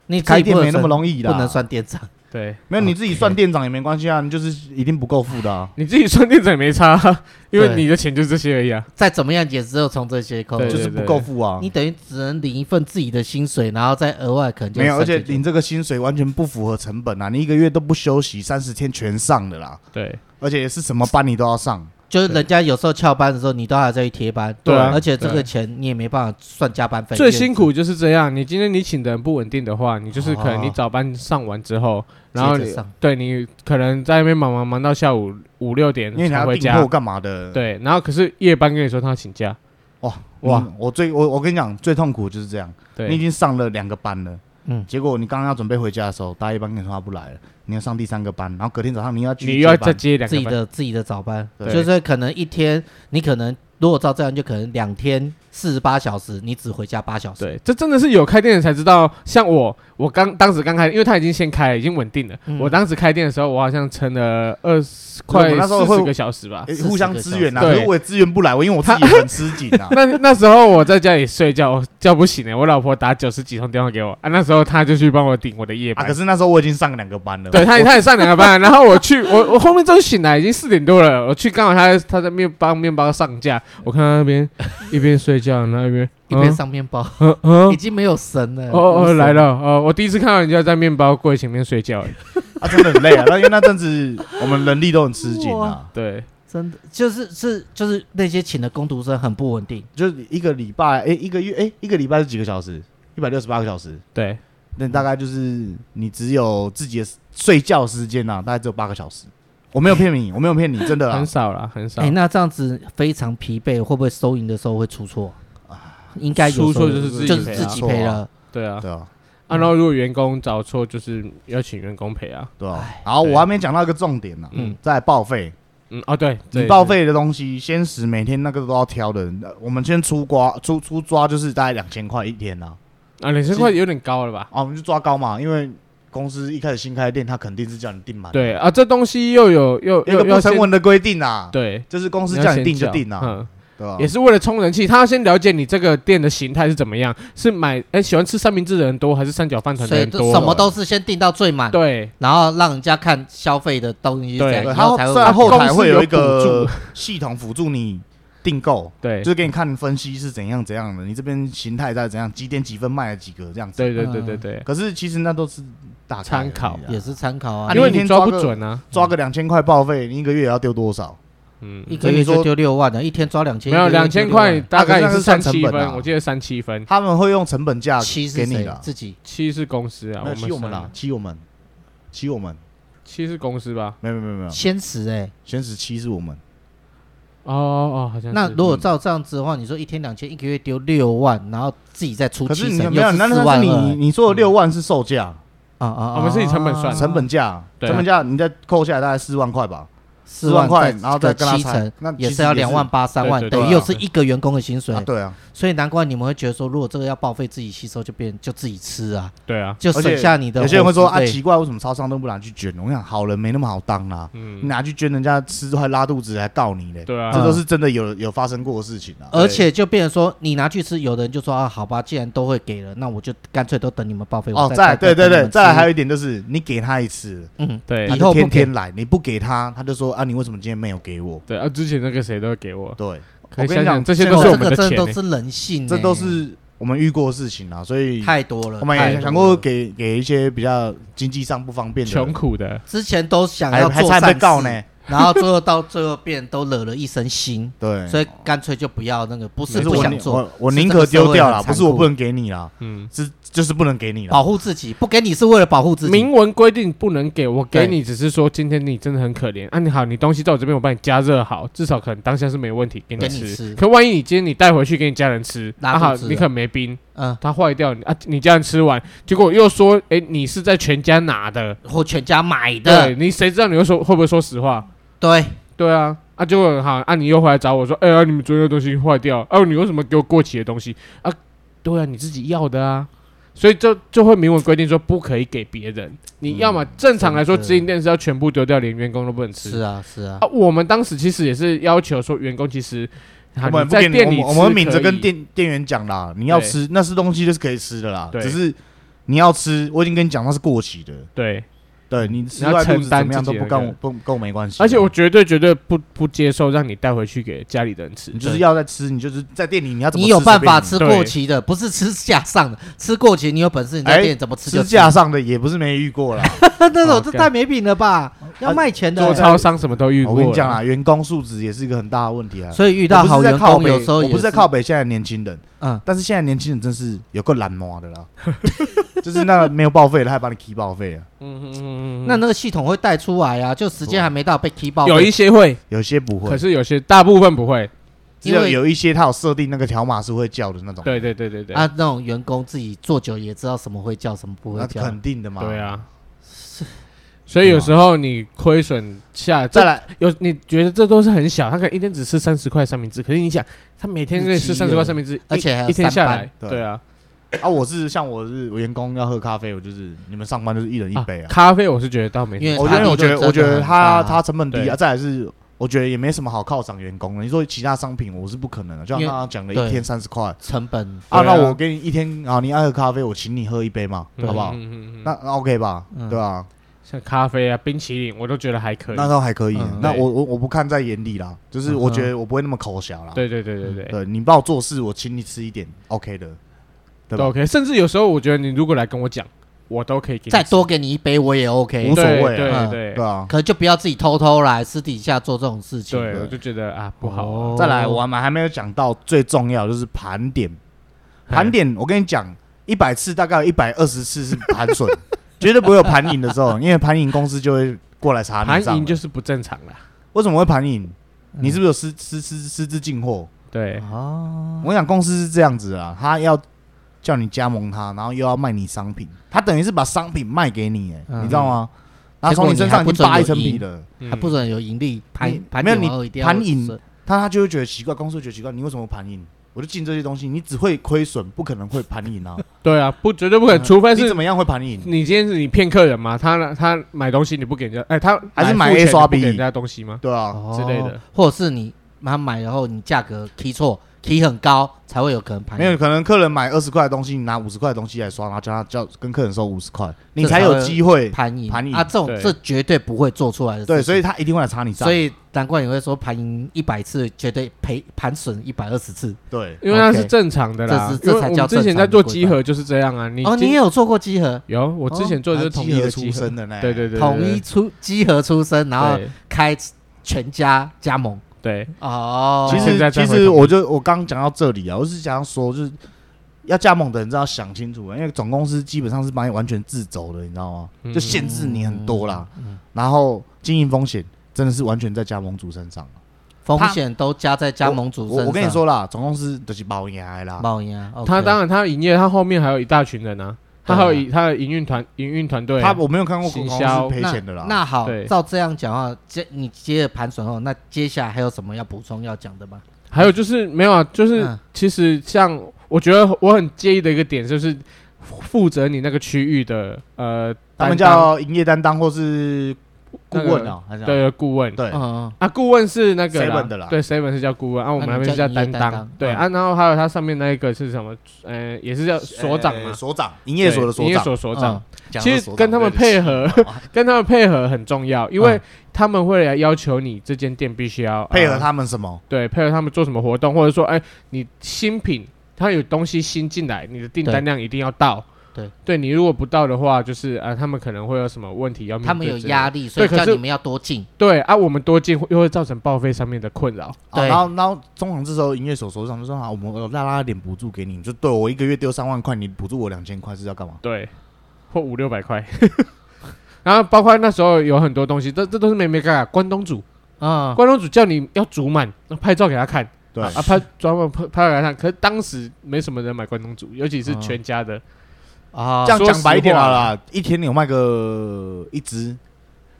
你开店没那么容易的，不能算店长。对，没有你自己算店长也没关系啊，你就是一定不够付的啊。你自己算店长也没差，因为你的钱就这些而已啊。再怎么样也只有从这些扣，就是不够付啊。你等于只能领一份自己的薪水，然后再额外可能就没有，而且领这个薪水完全不符合成本啊！你一个月都不休息，三十天全上的啦。对，而且是什么班你都要上。就是人家有时候翘班的时候，你都还在贴班，对，而且这个钱你也没办法算加班费。最辛苦就是这样，你今天你请的人不稳定的话，你就是可能你早班上完之后，然后你对你可能在那边忙忙忙到下午五六点才回家，干嘛的？对，然后可是夜班跟你说他要请假，哇哇！我最我我跟你讲最痛苦就是这样，你已经上了两个班了。嗯，结果你刚刚要准备回家的时候，大夜班跟你说他不来了，你要上第三个班，然后隔天早上你要去，你又要再接两个自己的自己的早班，就是可能一天你可能如果照这样就可能两天四十八小时，你只回家八小时。对，这真的是有开店的才知道。像我，我刚当时刚开，因为他已经先开了，已经稳定了。嗯、我当时开店的时候，我好像撑了二十快四十个小时吧，互相支援啊。对，我也支援不来，我因为我自己很吃紧啊。那那时候我在家里睡觉，叫不醒了。我老婆打九十几通电话给我啊，那时候他就去帮我顶我的夜班。啊、可是那时候我已经上两个班了。对，他他也上两个班，然后我去，我我后面终于醒来，已经四点多了。我去刚好他他在面帮面包上架，我看到那边 一边睡觉，然后一边。一边上面包，已经没有神了。哦哦，来了哦！我第一次看到人家在面包柜前面睡觉，啊，真的很累啊。那因为那阵子我们人力都很吃紧啊。对，真的就是是就是那些请的工读生很不稳定，就是一个礼拜，哎，一个月，哎，一个礼拜是几个小时？一百六十八个小时。对，那大概就是你只有自己的睡觉时间呐，大概只有八个小时。我没有骗你，我没有骗你，真的 很少了，很少。哎，那这样子非常疲惫，会不会收银的时候会出错？应该出错就是自己赔了，对啊，对啊。啊，然后如果员工找错，就是要请员工赔啊，对啊。然后我还没讲到一个重点呢，嗯，在报废，嗯，哦，对，你报废的东西，鲜食每天那个都要挑的。我们先出瓜出出抓，就是大概两千块一天啊。啊，两千块有点高了吧？啊，我们就抓高嘛，因为公司一开始新开店，他肯定是叫你订满。对啊，这东西又有又一个不成文的规定啊，对，就是公司叫你订就订啊。也是为了冲人气，他要先了解你这个店的形态是怎么样，是买哎喜欢吃三明治的人多，还是三角饭团的人多？什么都是先订到最满，对，然后让人家看消费的东西，对，然后在后台会有一个系统辅助你订购，对，就是给你看分析是怎样怎样的，你这边形态在怎样，几点几分卖了几个这样子，对对对对对。可是其实那都是大参考，也是参考啊，因为你抓不准啊，抓个两千块报废，你一个月要丢多少？嗯，一个月就丢六万的，一天抓两千，没有两千块，大概也是三七分，我记得三七分。他们会用成本价七给你的，自己。七是公司啊，七我们啦，七我们，七我们，七是公司吧？没有没有没有，鲜食哎，鲜食七是我们。哦哦，好像。那如果照这样子的话，你说一天两千，一个月丢六万，然后自己再出七成，可是你没有，那那是你你说的六万是售价。啊啊，我们是以成本算，成本价，成本价你再扣下来大概四万块吧。四万块，然后再七成，那也是要两万八三万，等于又是一个员工的薪水。对啊，所以难怪你们会觉得说，如果这个要报废自己吸收，就变就自己吃啊。对啊，就省下你的。有些人会说啊，奇怪，为什么超商都不拿去捐？我想好人没那么好当啊，你拿去捐，人家吃还拉肚子，还告你嘞。对啊，这都是真的有有发生过的事情啊。而且就变成说，你拿去吃，有的人就说啊，好吧，既然都会给了，那我就干脆都等你们报废。哦，再对对对，再来还有一点就是，你给他一次，嗯，对，以后天天来，你不给他，他就说啊，你为什么今天没有？给我对啊，之前那个谁都会给我。对，我跟你讲，这些都是我们的钱，这都是人性，这都是我们遇过的事情啊，所以太多了。我们也想过给给一些比较经济上不方便的、穷苦的，之前都想要做善事。然后最后到最后变都惹了一身腥，对，所以干脆就不要那个，不是不想做，我我宁可丢掉了，不是我不能给你了，嗯，是就是不能给你了，保护自己，不给你是为了保护自己。明文规定不能给我给你，只是说今天你真的很可怜啊，你好，你东西在我这边，我帮你加热好，至少可能当下是没问题给你吃。可万一你今天你带回去给你家人吃，那好，你可能没冰，嗯，它坏掉啊，你家人吃完，结果又说，哎，你是在全家拿的或全家买的，对，你谁知道你会说会不会说实话？对。对啊，啊，结果好，啊，你又回来找我说，哎呀，你们昨天的东西坏掉，啊，你为什么给我过期的东西啊？对啊，你自己要的啊，所以就就会明文规定说不可以给别人。你要么正常来说，直营店是要全部丢掉，连员工都不能吃。是啊，是啊。啊，我们当时其实也是要求说，员工其实我们在店里，我们明着跟店店员讲啦，你要吃那是东西就是可以吃的啦，只是你要吃，我已经跟你讲那是过期的。对。对你吃外肚子怎么样都不跟我不跟我没关系，而且我绝对绝对不不接受让你带回去给家里的人吃。你就是要在吃，你就是在店里你要怎么？你有办法吃过期的，不是吃架上的。吃过期你有本事你在店怎么吃？吃架上的也不是没遇过啦。那种这太没品了吧？要卖钱的。做超商什么都遇过。我跟你讲啊，员工素质也是一个很大的问题啊。所以遇到好员工有时候我不是在靠北现在年轻人，嗯，但是现在年轻人真是有个懒惰的啦。就是那个没有报废的，还把你 key 报废啊。嗯嗯嗯，那那个系统会带出来啊，就时间还没到被 key 报废。有一些会，有些不会，可是有些大部分不会。只有有一些他有设定那个条码是会叫的那种。对对对对对。啊，那种员工自己做久也知道什么会叫，什么不会叫。那肯定的嘛。对啊。所以有时候你亏损下再来，有你觉得这都是很小，他可能一天只吃三十块三明治，可是你想，他每天可以吃三十块三明治，而且一天下来，对啊。啊，我是像我是员工要喝咖啡，我就是你们上班就是一人一杯啊。咖啡我是觉得倒没，因为我觉得我觉得他他成本低啊，再来是我觉得也没什么好犒赏员工的。你说其他商品我是不可能的，就像刚刚讲的一天三十块成本啊，那我给你一天啊，你爱喝咖啡，我请你喝一杯嘛，好不好？那那 OK 吧，对吧？像咖啡啊、冰淇淋，我都觉得还可以。那倒还可以。那我我我不看在眼里啦，就是我觉得我不会那么口小啦。对对对对对，对你帮我做事，我请你吃一点，OK 的。都 OK，甚至有时候我觉得你如果来跟我讲，我都可以给再多给你一杯，我也 OK，无所谓，对对对啊。可就不要自己偷偷来私底下做这种事情。对，我就觉得啊不好。再来，我们还没有讲到最重要就是盘点。盘点，我跟你讲，一百次大概有一百二十次是盘损，绝对不会有盘盈的时候，因为盘盈公司就会过来查你。盘赢就是不正常了。为什么会盘赢？你是不是有私私私私自进货？对哦，我想公司是这样子啊，他要。叫你加盟他，然后又要卖你商品，他等于是把商品卖给你，哎，你知道吗？然后从你身上已经扒一层皮了，还不准有盈利，盘盘没有你盘赢，他他就会觉得奇怪，公司会觉得奇怪，你为什么盘赢？我就进这些东西，你只会亏损，不可能会盘赢啊！对啊，不绝对不可能，除非是怎么样会盘赢？你今天是你骗客人吗？他他买东西你不给人家，哎，他还是买 A 刷 B 给人家东西吗？对啊，之类的，或者是你他买然后你价格提错。提很高才会有可能盘，没有可能客人买二十块的东西，你拿五十块的东西来刷，然后叫他叫跟客人收五十块，你才有机会盘赢盘赢啊！这种这绝对不会做出来的，对，所以他一定会来查你账。所以难怪你会说盘赢一百次，绝对赔盘损一百二十次。对，因为那是正常的啦。这是这才叫之前在做集合就是这样啊。你哦，你也有做过集合？有，我之前做的是统一出身的呢，对对对，统一出集合出身，然后开全家加盟。对哦，其实其实我就我刚讲到这里啊，我是想要说，就是要加盟的人，真的要想清楚，因为总公司基本上是帮你完全自走的，你知道吗？就限制你很多啦，然后经营风险真的是完全在加盟主身上，风险都加在加盟主身上。我跟你说啦，总公司都是包压啦，包压。他当然他营业，他后面还有一大群人呢。他还有他的营运团营运团队，他我没有看过公司赔钱的啦。那好，照这样讲的话，接你接着盘损后，那接下来还有什么要补充要讲的吗？还有就是没有啊，就是其实像我觉得我很介意的一个点，就是负责你那个区域的呃，他们叫营业担当或是。顾问啊，对，顾问，对，啊，顾问是那个 seven 的啦，对，seven 是叫顾问，啊，我们那边是叫担当，对，啊，然后还有他上面那一个是什么？呃，也是叫所长嘛，所长，营业所的所长，营业所所长。其实跟他们配合，跟他们配合很重要，因为他们会来要求你这间店必须要配合他们什么？对，配合他们做什么活动，或者说，哎，你新品，他有东西新进来，你的订单量一定要到。对，对你如果不到的话，就是啊，他们可能会有什么问题要面对，他们有压力，所以叫你们要多进。对啊，我们多进又会造成报废上面的困扰。对，然后然后中行这时候营业所所长就说啊，我们拉拉点补助给你，就对我一个月丢三万块，你补助我两千块是要干嘛？对，或五六百块。然后包括那时候有很多东西，这这都是没没干啊。关东煮啊，关东煮叫你要煮满，拍照给他看。对啊，拍专门拍拍给他看。可是当时没什么人买关东煮，尤其是全家的。啊，这样讲白一点好了，一天你有卖个一只，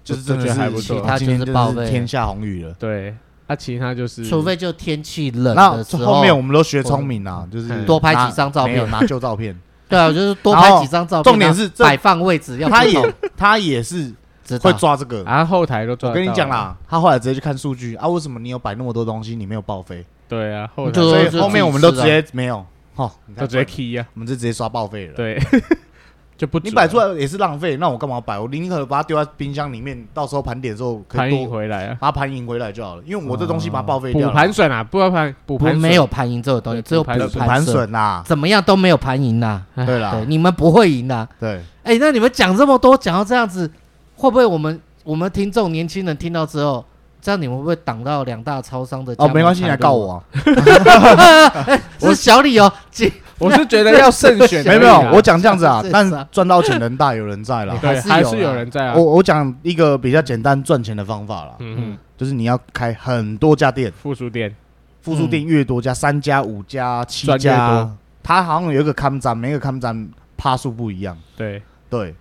就是真的还不错。他就是报废，天下红雨了。对，那其他就是，除非就天气冷的时候。后面我们都学聪明啦，就是多拍几张照片，拿旧照片。对啊，就是多拍几张照片。重点是摆放位置要。他也他也是会抓这个，然后后台都抓。我跟你讲啦，他后来直接去看数据啊，为什么你有摆那么多东西，你没有报废？对啊，后台所以后面我们都直接没有。哦，就直接 key 呀，我们就直接刷报废了。对，就不你摆出来也是浪费，那我干嘛摆？我宁可把它丢在冰箱里面，到时候盘点的时候可以盘赢回来啊，把它盘赢回来就好了。因为我这东西把它报废掉，补盘损啊，不要盘补盘没有盘赢这个东西，只有补盘损呐，怎么样都没有盘赢呐。对啦，你们不会赢的。对，哎，那你们讲这么多，讲到这样子，会不会我们我们听众年轻人听到之后？这样你们会不会挡到两大超商的？哦，没关系，你来告我。是小李哦，我是觉得要慎选。没有没有，我讲这样子啊，但赚到钱人大有人在了，对，还是有人在啊。我我讲一个比较简单赚钱的方法啦，嗯嗯，就是你要开很多家店，复数店，复数店越多，家三家、五家、七家，它好像有一个看站，每个看站趴数不一样。对对。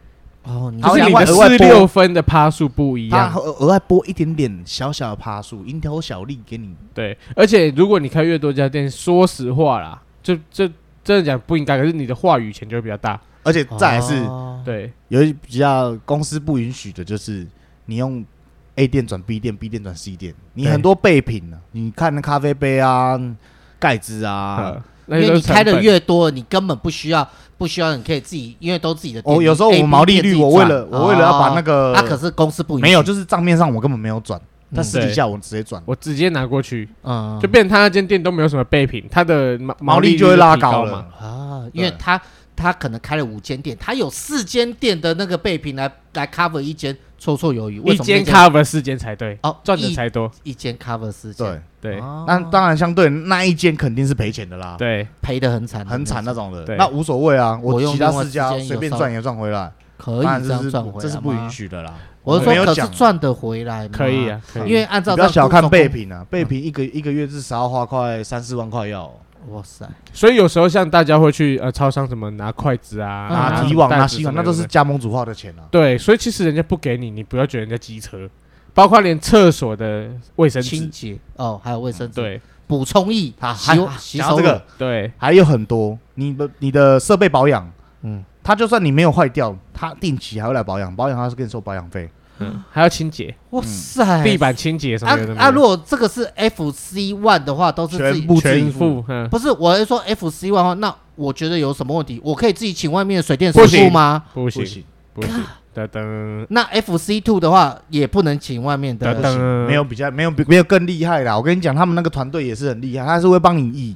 哦，就是你的四六分的趴数不一样，他额外拨一点点小小的趴数，蝇头小利给你。对，而且如果你开越多家店，说实话啦，就这真的讲不应该，可是你的话语权就会比较大。而且再来是，哦、对，有一比较公司不允许的，就是你用 A 店转 B 店，B 店转 C 店，你很多备品呢、啊，你看那咖啡杯啊、盖子啊。因为你开的越多，你根本不需要，不需要，你可以自己，因为都自己的。哦，有时候我毛利率，我为了我为了要把那个，他可是公司不没有，就是账面上我根本没有转，但私底下我直接转，我直接拿过去，嗯，就变成他那间店都没有什么备品，他的毛毛利就会拉高了啊，因为他他可能开了五间店，他有四间店的那个备品来来 cover 一间。绰绰有余，一间 cover 四间才对哦，赚的才多。一间 cover 四间，对对。那当然，相对那一间肯定是赔钱的啦，对，赔的很惨，很惨那种的。那无所谓啊，我其他四家随便赚也赚回来，可以这样赚回来，这是不允许的啦。我是说，可是赚得回来，可以啊，因为按照不要小看备品啊，备品一个一个月至少要花快三四万块要。哇塞！所以有时候像大家会去呃超商什么拿筷子啊、拿提网、拿吸管，那都是加盟主花的钱啊。对，所以其实人家不给你，你不要觉得人家机车，包括连厕所的卫生、清洁哦，还有卫生纸，对，补充液啊，洗洗手这个对，还有很多你的你的设备保养，嗯，它就算你没有坏掉，它定期还会来保养，保养它是跟你收保养费。嗯，还要清洁，哇塞，地板清洁什么的。啊，如果这个是 FC One 的话，都是自己全部全付。不是，我是说 FC One 的话，那我觉得有什么问题？我可以自己请外面的水电师傅吗？不行，不行，噔噔。那 FC Two 的话，也不能请外面的，没有比较，没有比没有更厉害啦。我跟你讲，他们那个团队也是很厉害，他是会帮你以。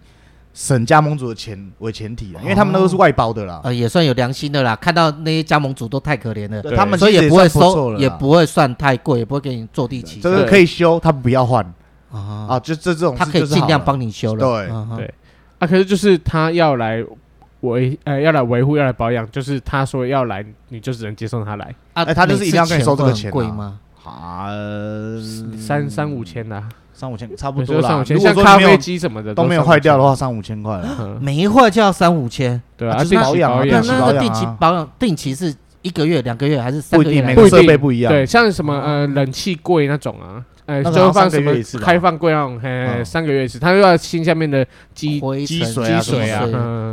省加盟主的钱为前提，因为他们都是外包的啦，呃，也算有良心的啦。看到那些加盟主都太可怜了，他们所以也不会收，也不会算太贵，也不会给你坐地起。这个可以修，他不要换啊啊！就这这种，他可以尽量帮你修了。对对啊，可是就是他要来维呃要来维护要来保养，就是他说要来，你就只能接受他来啊。他就是一定要跟你收这个钱贵吗？啊，三三五千呐。三五千差不多啦，像咖啡机什么的都没有坏掉的话，三五千块了。没坏就要三五千，对啊，就是保养，那那个定期保养，定期是一个月、两个月还是三个月？每个设备不一样。对，像什么呃冷气柜那种啊，呃就放什么开放柜那种，嘿，三个月一次，他又要清下面的积积水积水。啊，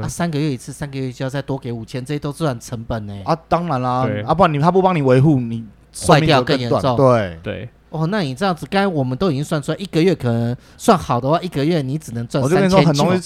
啊三个月一次，三个月就要再多给五千，这些都算成本呢。啊，当然啦，啊不然你他不帮你维护，你坏掉更严重。对对。哦，那你这样子，刚才我们都已经算出来，一个月可能算好的话，一个月你只能赚三千九，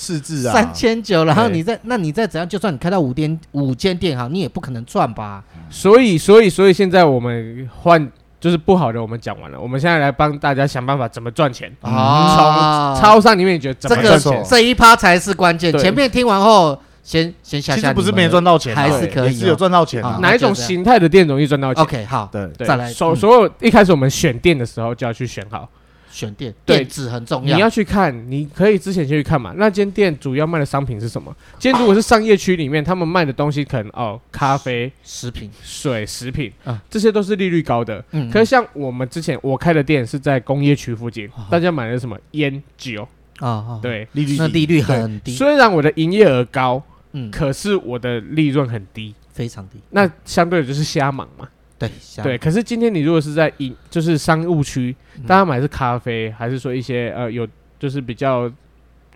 三千九，然后你再，那你再怎样，就算你开到五店五间店哈，你也不可能赚吧？所以，所以，所以现在我们换就是不好的，我们讲完了，我们现在来帮大家想办法怎么赚钱啊？从超商里面你觉得怎么赚钱？这一趴才是关键。前面听完后。先先下下，其实不是没赚到钱，还是可以，是有赚到钱。哪一种形态的店容易赚到钱？OK，好，对，再来。所所有一开始我们选店的时候就要去选好，选店店址很重要。你要去看，你可以之前先去看嘛。那间店主要卖的商品是什么？今天如果是商业区里面，他们卖的东西可能哦，咖啡、食品、水、食品啊，这些都是利率高的。嗯，可是像我们之前我开的店是在工业区附近，大家买的是什么烟酒啊？对，利率那利率很低。虽然我的营业额高。嗯，可是我的利润很低，非常低。那相对的就是瞎忙嘛。对，对。可是今天你如果是在饮，就是商务区，大家买的是咖啡，还是说一些呃有就是比较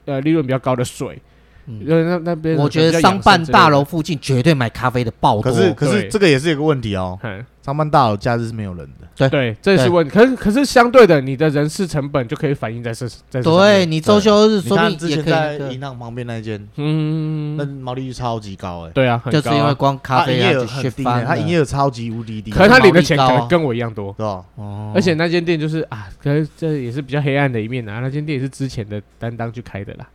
呃利润比较高的水？嗯，那那边我觉得商办大楼附近绝对买咖啡的爆多。可是可是这个也是一个问题哦。商办大楼假日是没有人的。对对，这是问。可是可是相对的，你的人事成本就可以反映在这在。对你周休日，说不定之前在银行旁边那间，嗯，那毛利率超级高哎。对啊，就是因为光咖啡营业额很低，他营业额超级无敌低。可是他领的钱可能跟我一样多，是吧？哦。而且那间店就是啊，可是这也是比较黑暗的一面啊。那间店也是之前的担当去开的啦。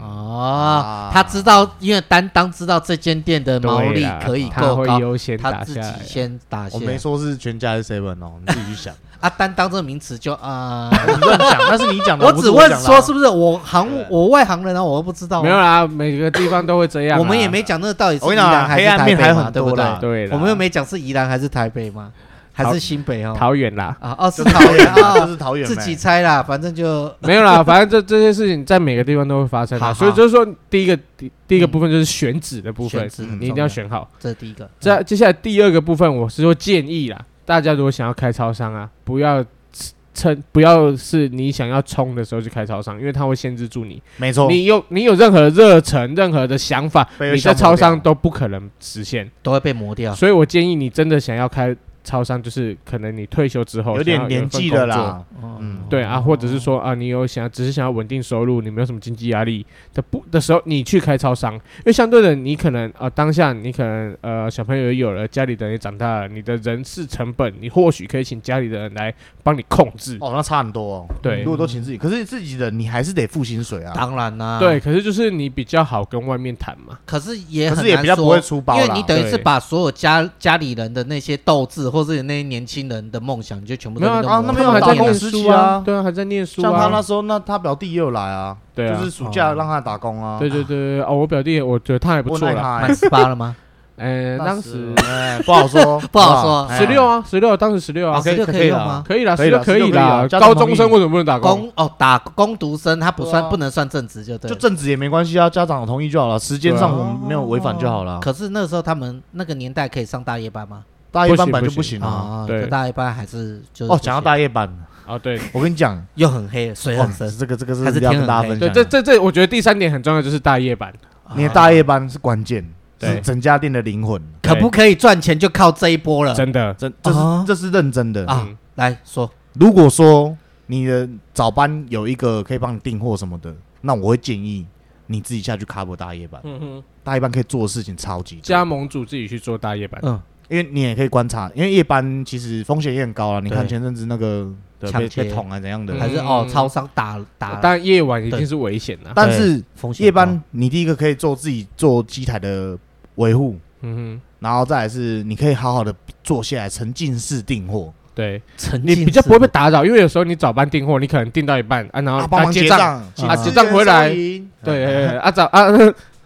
哦，他知道，因为担当知道这间店的毛利可以够高，他自己先打下。我没说是全家还是 seven 哦，你自己去想。啊，担当这个名词就啊，你乱讲，那是你讲的。我只问说是不是我行我外行人啊，我都不知道。没有啦，每个地方都会这样。我们也没讲那个到底是宜兰还是台北嘛，对不对？对，我们又没讲是宜兰还是台北嘛。还是新北哦？桃园啦。啊哦，是桃园啊，是桃园。自己猜啦，反正就没有啦。反正这这些事情在每个地方都会发生啊。所以就是说，第一个第第一个部分就是选址的部分，你一定要选好。这是第一个。这接下来第二个部分，我是说建议啦，大家如果想要开超商啊，不要。趁不要是你想要冲的时候去开超商，因为它会限制住你。没错，你有你有任何热忱、任何的想法，你在超商都不可能实现，都会被磨掉。所以我建议你真的想要开。超商就是可能你退休之后有点年纪的啦，嗯，对啊，或者是说啊，你有想只是想要稳定收入，你没有什么经济压力的不的时候，你去开超商，因为相对的，你可能呃当下你可能呃小朋友也有了，家里的人也长大了，你的人事成本，你或许可以请家里的人来帮你控制。哦，那差很多哦。对，如果都请自己，可是自己的你还是得付薪水啊。当然啦。对，可是就是你比较好跟外面谈嘛。可是也可是也比较不会出包，因为你等于是把所有家家里人的那些斗志，或是那些年轻。人的梦想就全部都没有啊，那边还在念书啊，对啊，还在念书啊。像他那时候，那他表弟也有来啊，对啊，就是暑假让他打工啊。对对对哦，我表弟，我觉得他还不错了，满十八了吗？呃，当时 不好说，不好说，十六啊，十六，当时十六啊，十六可以吗？可以啦，十六可以啦。高中生为什么不能打工？哦，打工读生他不算，不能算正职就对。就正职也没关系啊，家长同意就好了，时间上我们没有违反就好了。可是那个时候他们那个年代可以上大夜班吗？大夜班本来就不行啊，对，大夜班还是就哦，讲到大夜班。啊，对。我跟你讲，又很黑，水很深，这个这个是还是天很黑。对，这这这，我觉得第三点很重要，就是大夜班，你的大夜班是关键，是整家店的灵魂，可不可以赚钱就靠这一波了，真的，真这是这是认真的。啊。来说，如果说你的早班有一个可以帮你订货什么的，那我会建议你自己下去 cover 大夜班，嗯哼，大夜班可以做的事情超级，加盟主自己去做大夜班，嗯。因为你也可以观察，因为夜班其实风险也很高啊。你看前阵子那个被被捅啊怎样的，还是哦超商打打。但夜晚一定是危险的。但是夜班你第一个可以做自己做机台的维护，嗯哼，然后再来是你可以好好的坐下来沉浸式订货。对，你比较不会被打扰，因为有时候你早班订货，你可能订到一半啊，然后帮忙结账啊结账回来，对 啊早啊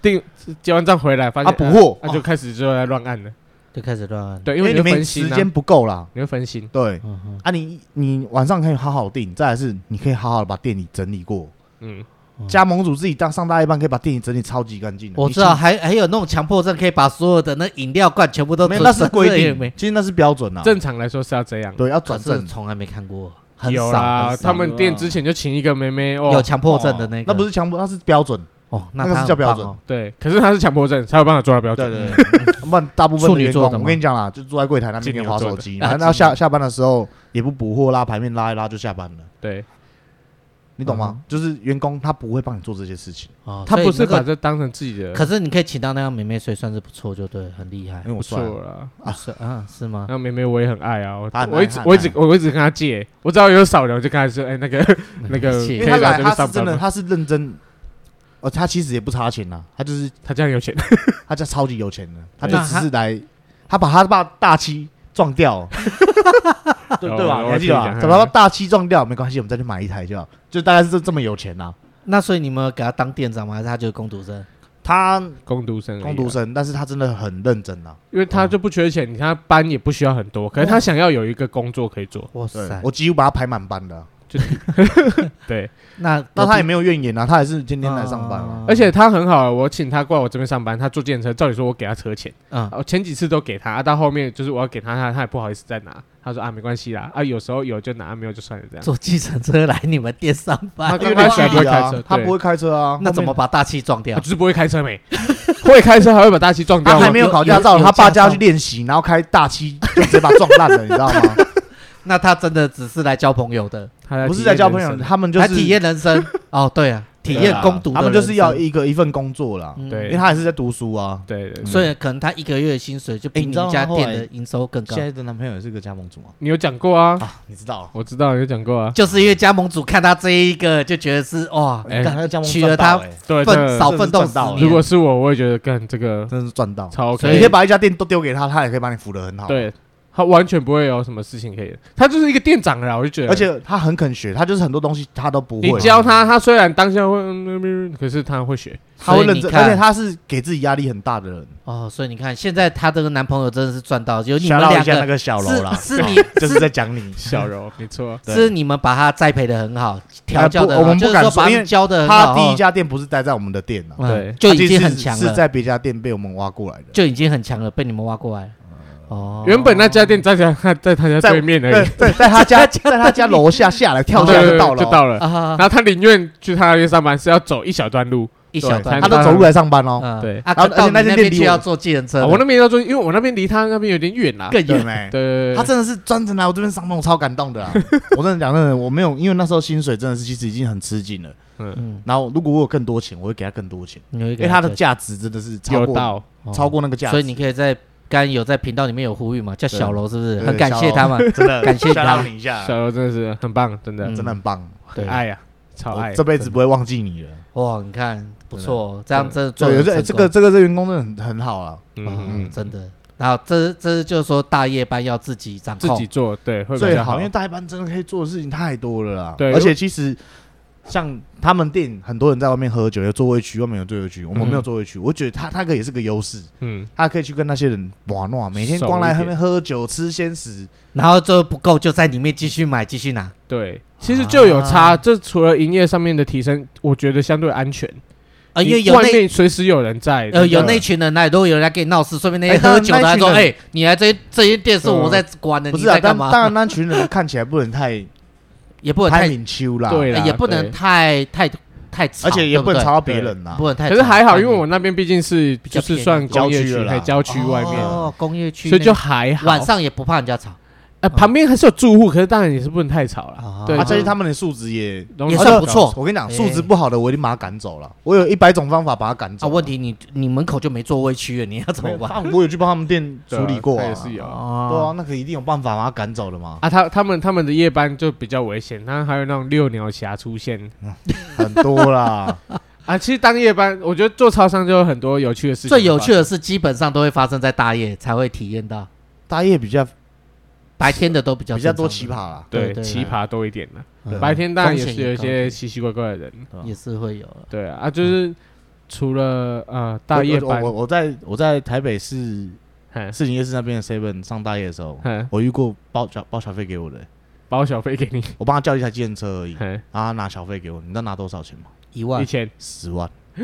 订结完账回来发现啊补货，那就开始就在乱按了。就开始乱，对，因为你没时间不够啦，你会分心。对，啊，你你晚上可以好好订，再来是你可以好好的把店里整理过。嗯，加盟主自己当上大夜班，可以把店里整理超级干净。我知道，还还有那种强迫症，可以把所有的那饮料罐全部都。没，那是规定，其实那是标准啊。正常来说是要这样，对，要转正。从来没看过，有啦，他们店之前就请一个妹妹，有强迫症的那个，那不是强迫，那是标准。哦，那个是叫标准，对，可是他是强迫症才有办法做到标准。对对对，不然大部分的员工，我跟你讲啦，就坐在柜台那边滑手机，然后到下下班的时候也不补货啦牌面拉一拉就下班了。对，你懂吗？就是员工他不会帮你做这些事情啊，他不是把这当成自己的。可是你可以请到那样妹妹，所以算是不错，就对，很厉害。不错了啊，是啊，是吗？那妹妹我也很爱啊，我我一直我一直我一直跟他借，我只要有少量就跟他说，哎，那个 那个，因为他来他是真的，他是认真。哦，他其实也不差钱呐，他就是他这样有钱，他家超级有钱的，他就只是来，他把他爸大七撞掉，对对吧？你还记得吧？把他大七撞掉没关系，我们再去买一台就好，就大概是这么有钱呐。那所以你们给他当店长吗？还是他就是工读生？他工读生，工读生，但是他真的很认真呐，因为他就不缺钱，你看他班也不需要很多，可是他想要有一个工作可以做。哇塞，我几乎把他排满班的。就 对，那那他也没有怨言啊，他还是天天来上班啊，而且他很好，我请他过来我这边上班，他坐计程车，照理说我给他车钱，嗯，我前几次都给他，啊到后面就是我要给他，他他也不好意思再拿，他说啊没关系啦，啊有时候有就拿，没有就算了这样。坐计程车来你们店上班，他因为他不会开车，他不会开车啊，那怎么把大气撞掉？就是不会开车没，会开车还会把大气撞掉，他还没有考驾照，他爸叫他去练习，然后开大七就直接把他撞烂了，你知道吗？那他真的只是来交朋友的，不是在交朋友，他们就是体验人生。哦，对啊，体验攻读，他们就是要一个一份工作啦。对，因为他还是在读书啊。对对，所以可能他一个月的薪水就比你家店的营收更高。现在的男朋友也是个加盟主啊，你有讲过啊？你知道？我知道，有讲过啊。就是因为加盟主看他这一个，就觉得是哇，娶了他对少奋斗到。如果是我，我也觉得干这个真是赚到，超 OK。你可以把一家店都丢给他，他也可以把你扶得很好。对。他完全不会有什么事情可以，他就是一个店长啊，我就觉得，而且他很肯学，他就是很多东西他都不会。你教他，他虽然当下会，可是他会学，他会认真，而且他是给自己压力很大的人。哦，所以你看，现在他这个男朋友真的是赚到，有你们两个那个小柔啦，是你就是在讲你小柔，没错，是你们把他栽培的很好，调教的，我们不敢说，因为教的他第一家店不是待在我们的店了，对，就已经很强了，是在别家店被我们挖过来的，就已经很强了，被你们挖过来。哦，原本那家店在家，在他家对面而已。对，在他家，在他家楼下下来跳下来就到了，就到了。然后他宁愿去他那边上班，是要走一小段路，一小段，他都走路来上班哦。对，然后而且那间店要坐计程车，我那边要坐，因为我那边离他那边有点远啦，更远哎。对，他真的是专程来我这边上班，我超感动的。我真的讲真的，我没有，因为那时候薪水真的是其实已经很吃紧了。嗯，然后如果我有更多钱，我会给他更多钱，因为他的价值真的是超过超过那个价值，所以你可以在。刚有在频道里面有呼吁嘛？叫小楼是不是？很 感谢他们，真的感谢他们一下。小楼真的是很棒，真的真的很棒，很，爱呀，超爱，这辈子不会忘记你了。哇，你看不错，这样真做这这个这个这员工真的很很好了，嗯，真的。然后这这就是说大夜班要自己掌控，自己做，对，最好，因为大夜班真的可以做的事情太多了啦。对，而且其实。像他们店很多人在外面喝酒，有座位区，外面有座位区，我们没有座位区。我觉得他他可也是个优势，嗯，他可以去跟那些人玩闹，每天光来那边喝酒吃鲜食，然后这不够就在里面继续买继续拿。对，其实就有差。这除了营业上面的提升，我觉得相对安全啊，因为有外面随时有人在，呃，有那群人来，如果有人来给你闹事，顺便那些喝酒的来说，哎，你来这这些店是我在关的，你在干嘛？当然，那群人看起来不能太。也不能太敏秋啦，对，也不能太太太吵，而且也不能吵到别人啦，不能太。可是还好，因为我那边毕竟是就是算工业区，在郊区外面，哦，工业区，所以就还好，晚上也不怕人家吵。呃，旁边还是有住户，可是当然也是不能太吵了。对，而且他们的素质也也算不错。我跟你讲，素质不好的，我已经把他赶走了。我有一百种方法把他赶走。啊，问题你你门口就没座位区了，你要怎么办？我有去帮他们店处理过，也是有。对啊，那可一定有办法把他赶走的嘛。啊，他他们他们的夜班就比较危险，他还有那种六鸟侠出现，很多啦。啊，其实当夜班，我觉得做超商就有很多有趣的事情。最有趣的事，基本上都会发生在大夜才会体验到，大夜比较。白天的都比较比较多奇葩啦，对，奇葩多一点的。白天当然也是有一些奇奇怪怪的人，也是会有。对啊，就是除了呃大夜班，我我在我在台北市市营夜市那边的 seven 上大夜的时候，我遇过包小包小费给我的，包小费给你，我帮他叫一台计程车而已，然后他拿小费给我，你知道拿多少钱吗？一万、一千、十万，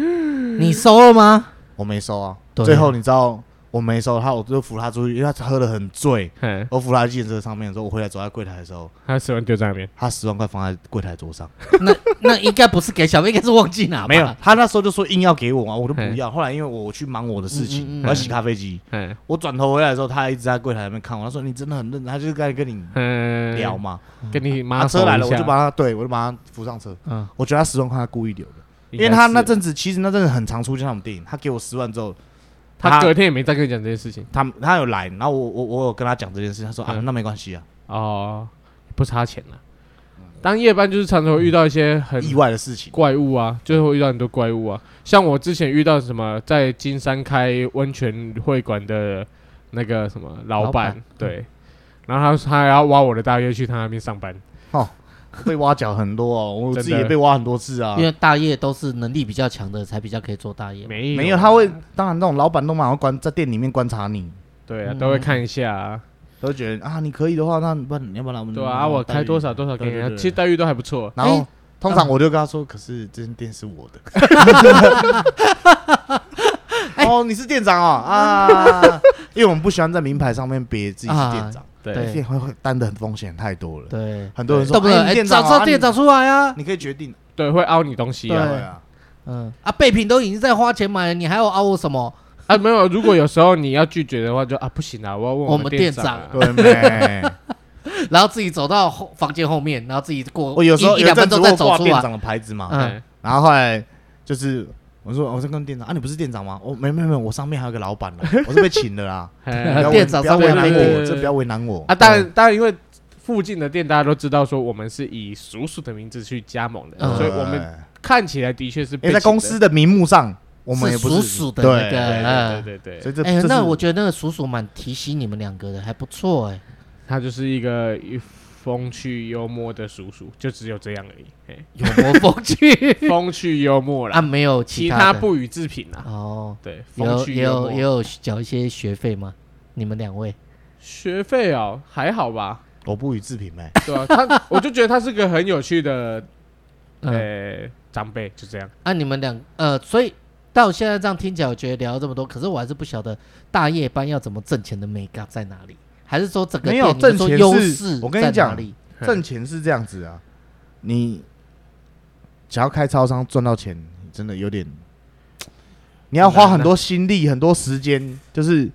你收了吗？我没收啊，最后你知道。我没收他，我就扶他出去，因为他喝的很醉。我扶他在计程车上面的时候，我回来走在柜台的时候，他十万丢在那边，他十万块放在柜台桌上。那 那应该不是给小妹，应该是忘记拿。没有，他那时候就说硬要给我嘛，我就不要。后来因为我去忙我的事情，我要洗咖啡机。我转头回来的时候，他还一直在柜台那边看我。他说：“你真的很认真。”他就是在跟你聊嘛，跟你马车来了，我就把他对我就把他扶上车。嗯，我觉得他十万块他故意留的，因为他那阵子其实那阵子很常出现那种电影。他给我十万之后。他隔天也没再跟你讲这件事情，他他有来，然后我我我有跟他讲这件事，他说啊，那没关系啊，哦，不差钱了。当夜班就是常常会遇到一些很意外的事情，怪物啊，就是会遇到很多怪物啊。像我之前遇到什么，在金山开温泉会馆的那个什么老板，对，然后他他还要挖我的大约去他那边上班，哦。被挖角很多哦，我自己也被挖很多次啊。因为大业都是能力比较强的，才比较可以做大业。没有，没有，他会，当然那种老板都蛮会观在店里面观察你，对啊，都会看一下，啊，都觉得啊，你可以的话，那不然你要不然我们对啊，我开多少多少给你，其实待遇都还不错。然后通常我就跟他说，可是这间店是我的。哦，你是店长哦啊，因为我们不喜欢在名牌上面别自己是店长。对，店会会担的很风险太多了。对，很多人说，哎，店长，找店长出来啊！你可以决定，对，会凹你东西啊。对啊，嗯啊，备品都已经在花钱买了，你还要凹我什么？啊，没有，如果有时候你要拒绝的话，就啊，不行啊，我要问我们店长。对，然后自己走到后房间后面，然后自己过。我有时候一两分钟再走出来店长的牌子嘛，嗯，然后后来就是。我说我在跟店长啊，你不是店长吗？我没没没，我上面还有个老板呢，我是被请的啦。店长不要为难我，这不要为难我啊！当然当然，因为附近的店大家都知道，说我们是以叔叔的名字去加盟的，所以我们看起来的确是。在公司的名目上，我们也不是属鼠的那个，对对对对。哎，那我觉得那个叔叔蛮提醒你们两个的，还不错哎。他就是一个风趣幽默的叔叔，就只有这样而已。幽默风趣，风趣幽默啦，啊，没有其他不予置评啊。哦，对，有也有也有缴一些学费吗？你们两位学费哦，还好吧。我不予置评呗。对啊，他我就觉得他是个很有趣的呃长辈，就这样。啊，你们两呃，所以到现在这样听起来，我觉得聊了这么多，可是我还是不晓得大夜班要怎么挣钱的美感在哪里。还是说整个没有挣钱优势？我跟你讲，挣钱是这样子啊，你想要开超商赚到钱，真的有点，你要花很多心力、很多时间，就是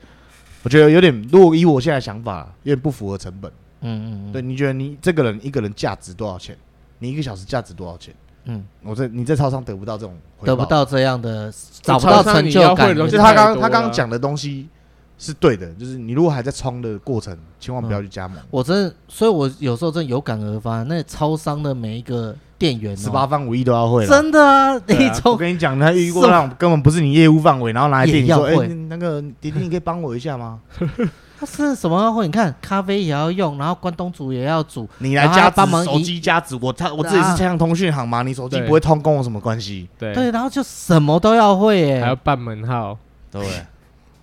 我觉得有点。如果以我现在想法，有点不符合成本。嗯嗯，对，你觉得你这个人一个人价值多少钱？你一个小时价值多少钱？嗯，我在你在超商得不到这种，得不到这样的，找不到成就感。就他刚他刚讲的东西。是对的，就是你如果还在冲的过程，千万不要去加盟。嗯、我真的，所以我有时候真的有感而发。那超商的每一个店员，十八般武艺都要会。真的啊，那种、啊、我跟你讲，他遇过那种根本不是你业务范围，然后拿来店里说：“哎、欸，那个弟弟，你可以帮我一下吗？” 他是什么会？你看，咖啡也要用，然后关东煮也要煮，你来加帮忙手机加值。我他我自己是这样通讯行嘛，你手机不会通，跟我什么关系？对对，然后就什么都要会，耶，还要办门号，对。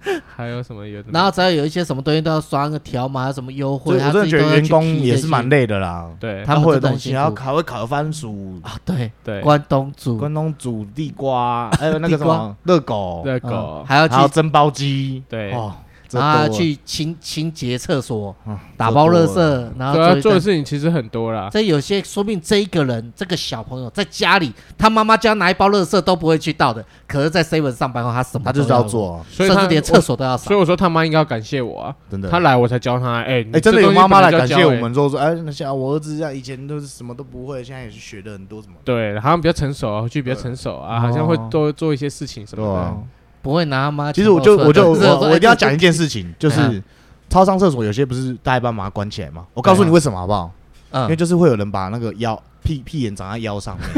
还有什么有？然后只要有一些什么东西都要刷个条码，什么优惠，我真的觉得员工也是蛮累的啦。对，他们会有东西，然后还会烤番薯啊，对。对，关东煮、关东煮地瓜，还有那个什么热狗、热狗，还要去蒸包鸡，对。然后去清清洁厕所，打包垃圾，然后做的事情其实很多啦。这有些说不定这一个人这个小朋友在家里，他妈妈叫他拿一包垃圾都不会去倒的，可是，在 seven 上班后，他什么他就是要做，所以他连厕所都要扫。所以我说他妈应该要感谢我啊，真的，他来我才教他。哎哎，真的有妈妈来感谢我们，说说哎，那像我儿子这样，以前都是什么都不会，现在也是学的很多什么。对，好像比较成熟，啊去比较成熟啊，好像会多做一些事情什么的。不会拿妈。其实我就我就我我一定要讲一件 事情，就是超商厕所有些不是大夜班把它关起来吗？我告诉你为什么好不好？嗯，因为就是会有人把那个腰屁屁眼长在腰上面，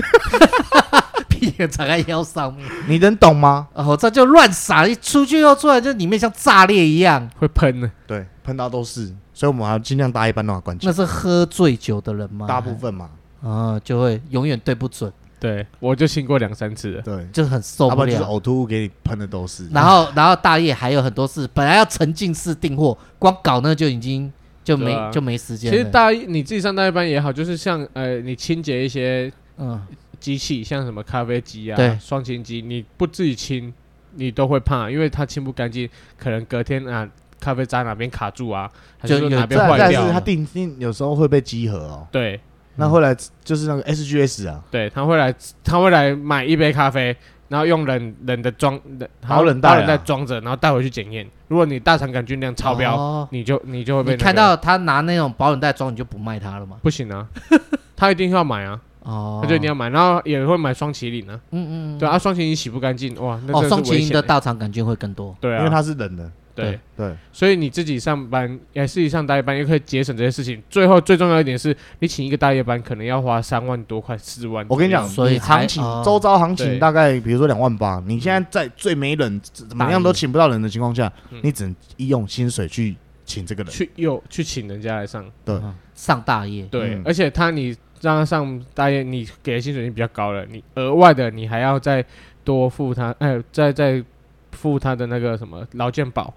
屁眼长在腰上面，你能懂吗？哦，这就乱撒，一出去又出来，就里面像炸裂一样，会喷的。对，喷到都是，所以我们还尽量大夜班都要关起来。那是喝醉酒的人吗？大部分嘛，啊，就会永远对不准。对，我就亲过两三次了，对，就很受不了。呕吐物给你喷的都是。然后，然后大业还有很多事，本来要沉浸式订货，光搞那就已经就没就没时间。其实大夜你自己上大夜班也好，就是像呃，你清洁一些嗯机器，像什么咖啡机啊、双清机，你不自己清，你都会怕，因为它清不干净，可能隔天啊咖啡渣哪边卡住啊，就哪边坏掉。但是它定定有时候会被集合哦。对。那后来就是那个 SGS 啊，对，他会来，他会来买一杯咖啡，然后用冷冷的装冷保冷袋袋装着，然后带回去检验。如果你大肠杆菌量超标，你就你就会被看到他拿那种保冷袋装，你就不卖他了吗？不行啊，他一定要买啊，他就一定要买，然后也会买双麒麟啊，嗯嗯，对啊，双麒麟洗不干净，哇，那双麒麟的大肠杆菌会更多，对啊，因为它是冷的。对。对，所以你自己上班，也自己上大夜班，又可以节省这些事情。最后最重要一点是，你请一个大夜班，可能要花三万多块、四万。我跟你讲，所以行情周遭行情大概比如说两万八，你现在在最没人、怎么样都请不到人的情况下，你只能用薪水去请这个人，去又去请人家来上，对，上大夜。对，而且他你让他上大夜，你给的薪水已经比较高了，你额外的你还要再多付他，哎，再再付他的那个什么劳健保。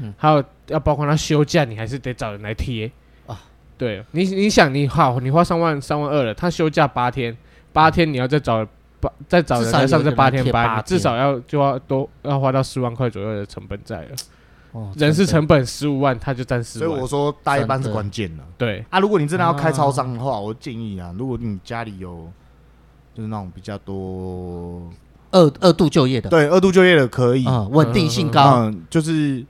嗯，还有要包括他休假，你还是得找人来贴啊。对你，你想你好，你花三万三万二了，他休假八天，八天你要再找八再找人来上这八天班，至少要就要多要花到十万块左右的成本在了。哦，人事成本十五万，他就占十万。所以我说大夜班是关键了。对啊，如果你真的要开超商的话，我建议啊，如果你家里有就是那种比较多二二度就业的，对，二度就业的可以，稳定性高，嗯就是。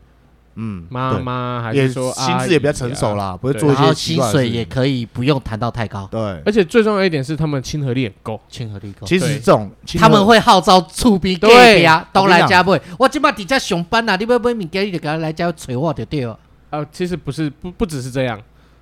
嗯，妈妈还是说心智也比较成熟啦，不会做一些薪水也可以不用谈到太高。对，而且最重要一点是他们亲和力很够，亲和力够。其实这种他们会号召厝边对呀，都来家买。我今嘛底下上班呐，你不要买物件，你就给他来家催我就对了。呃，其实不是，不不只是这样，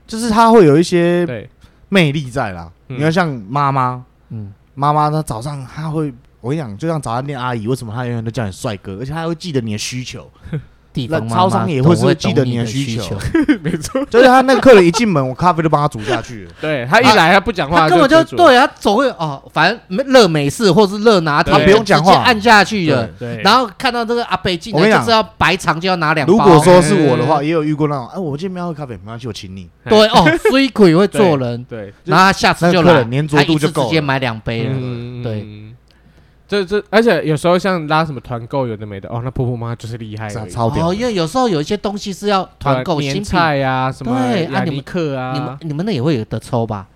就是他会有一些魅力在啦。你要像妈妈，嗯，妈妈她早上她会。我跟你讲，就像早餐店阿姨，为什么她永远都叫你帅哥，而且她会记得你的需求。地方超商也会是记得你的需求，没错，就是他那个客人一进门，我咖啡都帮他煮下去了。对他一来他不讲话，他根本就对他总会哦，反正热美式或是热拿铁，他不用讲话，按下去了。对，然后看到这个阿北进来，就是要白肠就要拿两包。如果说是我的话，也有遇过那种，哎，我今天要喝咖啡，没关系，我请你。对哦，所以鬼会做人，对，然后他下次就来，粘着度就够，直接买两杯了。对。这这，而且有时候像拉什么团购，有的没的哦，那婆婆妈就是厉害，超屌。哦，因为有时候有一些东西是要团购，新菜呀什么，对，啊，你们客啊，你们你们那也会有的抽吧？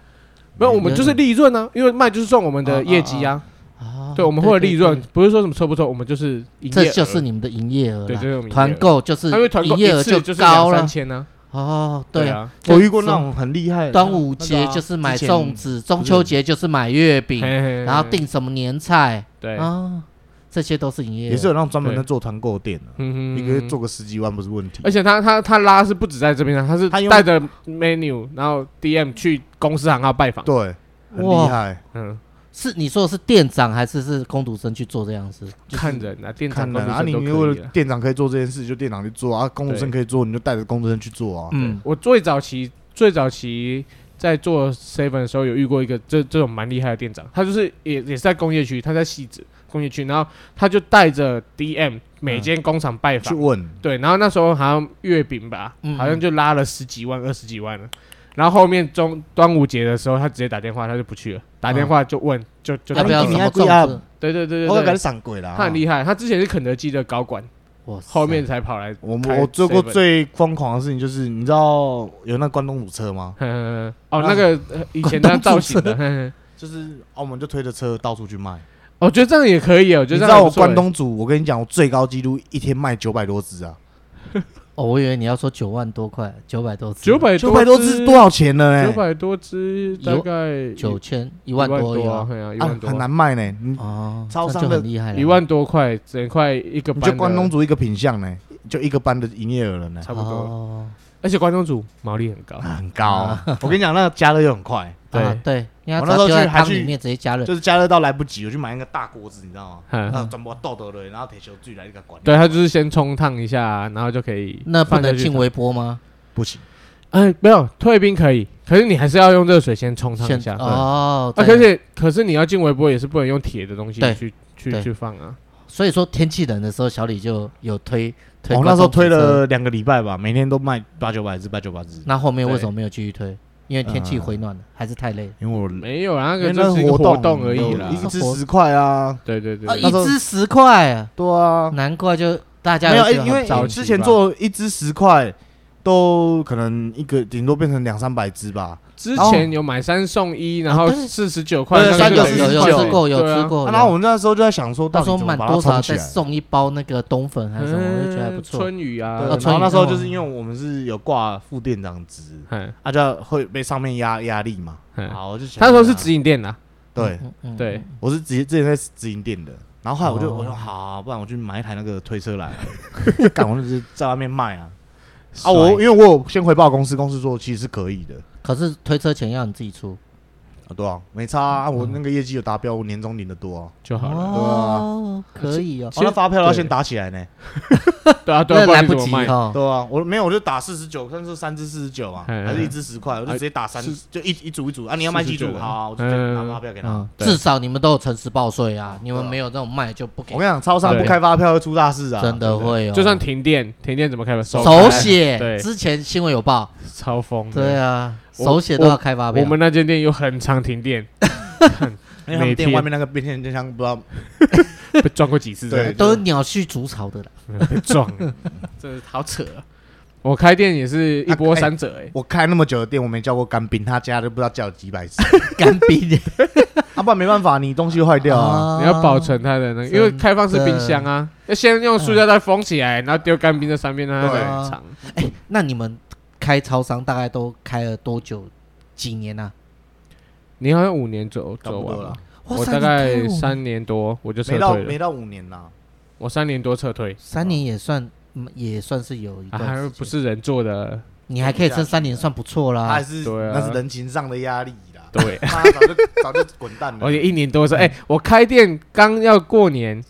没有，我们就是利润啊，因为卖就是赚我们的业绩啊。啊，对，我们会有利润，不是说什么抽不抽，我们就是这就是你们的营业额。对，就是团购就是因为团购营业额就高了三千呢。哦，对啊，我遇过那种很厉害。端午节就是买粽子，中秋节就是买月饼，然后订什么年菜，对啊，这些都是营业。也是有那种专门在做团购店的，一个月做个十几万不是问题。而且他他他拉是不止在这边，他是带着 menu，然后 DM 去公司行号拜访，对，很厉害，嗯。是你说的是店长还是是工读生去做这样子？看人啊，店长啊，你如果店长可以做这件事，就店长去做啊；工读生可以做，你就带着工读生去做啊。嗯，我最早期最早期在做 seven 的时候，有遇过一个这这种蛮厉害的店长，他就是也也是在工业区，他在汐止工业区，然后他就带着 DM 每间工厂拜访。去问，对，然后那时候好像月饼吧，好像就拉了十几万、二十几万了。然后后面中端午节的时候，他直接打电话，他就不去了。打电话就问，就就要不要什么粽子？对对对对，我感觉闪鬼了。他很厉害，他之前是肯德基的高管，后面才跑来。我我做过最疯狂的事情就是，你知道有那关东煮车吗？哦，那个以前那造型的，就是澳门就推着车到处去卖。我觉得这样也可以哦。你知道我关东煮，我跟你讲，我最高纪录一天卖九百多只啊。哦，我以为你要说九万多块，九百多只，九百九百多只多少钱呢？九百多只大概九千一万多啊，很难卖呢。哦，超商的厉害，一万多块，整块一个班，就关东煮一个品相呢，就一个班的营业额了呢，差不多。而且关东煮毛利很高，很高。我跟你讲，那个加热又很快。对对，我那时候去还去里面直接加热，就是加热到来不及，我去买那个大锅子，你知道吗？嗯，转播豆豆的，然后铁球自己来一个管。对，他就是先冲烫一下，然后就可以。那不能进微波吗？不行。哎，没有退冰可以，可是你还是要用热水先冲烫一下。哦。而且可是你要进微波也是不能用铁的东西去去去放啊。所以说天气冷的时候，小李就有推推。我那时候推了两个礼拜吧，每天都卖八九百只，八九百只。那后面为什么没有继续推？因为天气回暖了，还是太累。因为我没有啊那个就是活动而已啦，一只十块啊。对对对，一只十块啊。对啊，难怪就大家没有，因为之前做一只十块，都可能一个顶多变成两三百只吧。之前有买三送一，然后四十九块，三个有有吃过有吃过。然后我们那时候就在想说，到时候满多少再送一包那个冬粉还是什么，我就觉得还不错。春雨啊，然后那时候就是因为我们是有挂副店长职，他就会被上面压压力嘛。好，我就想，他说是直营店的，对。对，我是直接之前在直营店的。然后后来我就我说好，不然我去买一台那个推车来，赶我就是在外面卖啊。啊，我因为我有先回报公司，公司说其实是可以的。可是推车钱要你自己出啊？对啊，没差啊，我那个业绩有达标，我年终领的多就好了。哦，可以哦。其实发票要先打起来呢。对啊，对啊，来不及哈。对啊，我没有，我就打四十九，算是三支四十九啊，还是一支十块，我就直接打三，就一一组一组啊。你要卖几组？好，我就拿发票给他。至少你们都有诚实报税啊，你们没有这种卖就不给。我跟你讲，超商不开发票会出大事啊，真的会哦。就算停电，停电怎么开发？手写。对，之前新闻有报，超疯。对啊。手写都要开发票。我们那间店有很常停电，因为他们店外面那个变电箱不知道。被撞过几次，对，都是鸟去筑巢的了，被撞，这好扯。我开店也是一波三折哎，我开那么久的店，我没叫过干冰，他家都不知道叫了几百次。干冰，啊，不然没办法，你东西坏掉啊，你要保存它的那个，因为开放式冰箱啊，要先用塑料袋封起来，然后丢干冰在上面，让它冷藏。哎，那你们？开超商大概都开了多久？几年呢？你好像五年走走完了，我大概三年多我就撤退了。没到五年呐，我三年多撤退。三年也算，也算是有一段，还不是人做的。你还可以撑三年，算不错啦。还是那是人情上的压力啦。对，他早就早就滚蛋了。而且一年多说，哎，我开店刚要过年，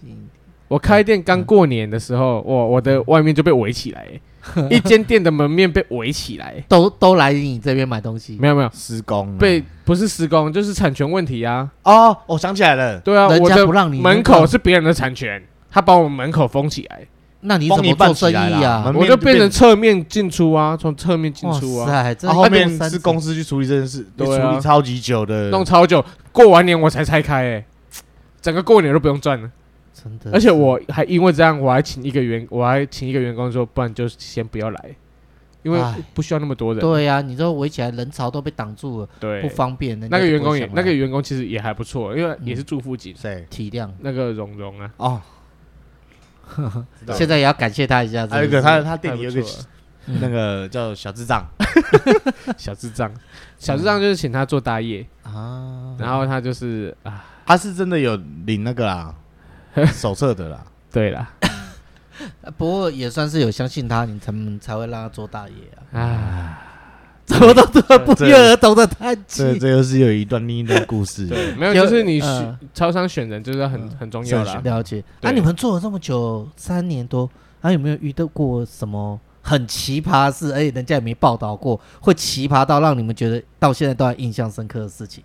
我开店刚过年的时候，我我的外面就被围起来，一间店的门面被围起来，都都来你这边买东西。没有没有施工，被不是施工，就是产权问题啊。哦，我想起来了，对啊，我的门口是别人的产权，他把我们门口封起来。那你怎么做生意啊？我就变成侧面进出啊，从侧面进出啊。后面是公司去处理这件事，处理超级久的，弄超久，过完年我才拆开，哎，整个过年都不用赚了，真的。而且我还因为这样，我还请一个员，我还请一个员工说，不然就先不要来，因为不需要那么多人。对呀，你说围起来，人潮都被挡住了，对，不方便。那个员工也，那个员工其实也还不错，因为也是住附近，对，体谅那个蓉蓉啊，哦。现在也要感谢他一下。还有一个，他他店里有个那个叫小智障，小智障，小智障就是请他做大业。啊。然后他就是啊，他是真的有领那个啦，手册的啦。对啦，不过也算是有相信他，你才才会让他做大爷啊。啊。怎么都这么不约而同的叹气。这这又是有一段另一段故事。对，没有，就是你选超商选人就是很很重要啦。了解。那你们做了这么久，三年多，还有没有遇到过什么很奇葩的事？而且人家也没报道过，会奇葩到让你们觉得到现在都还印象深刻的事情？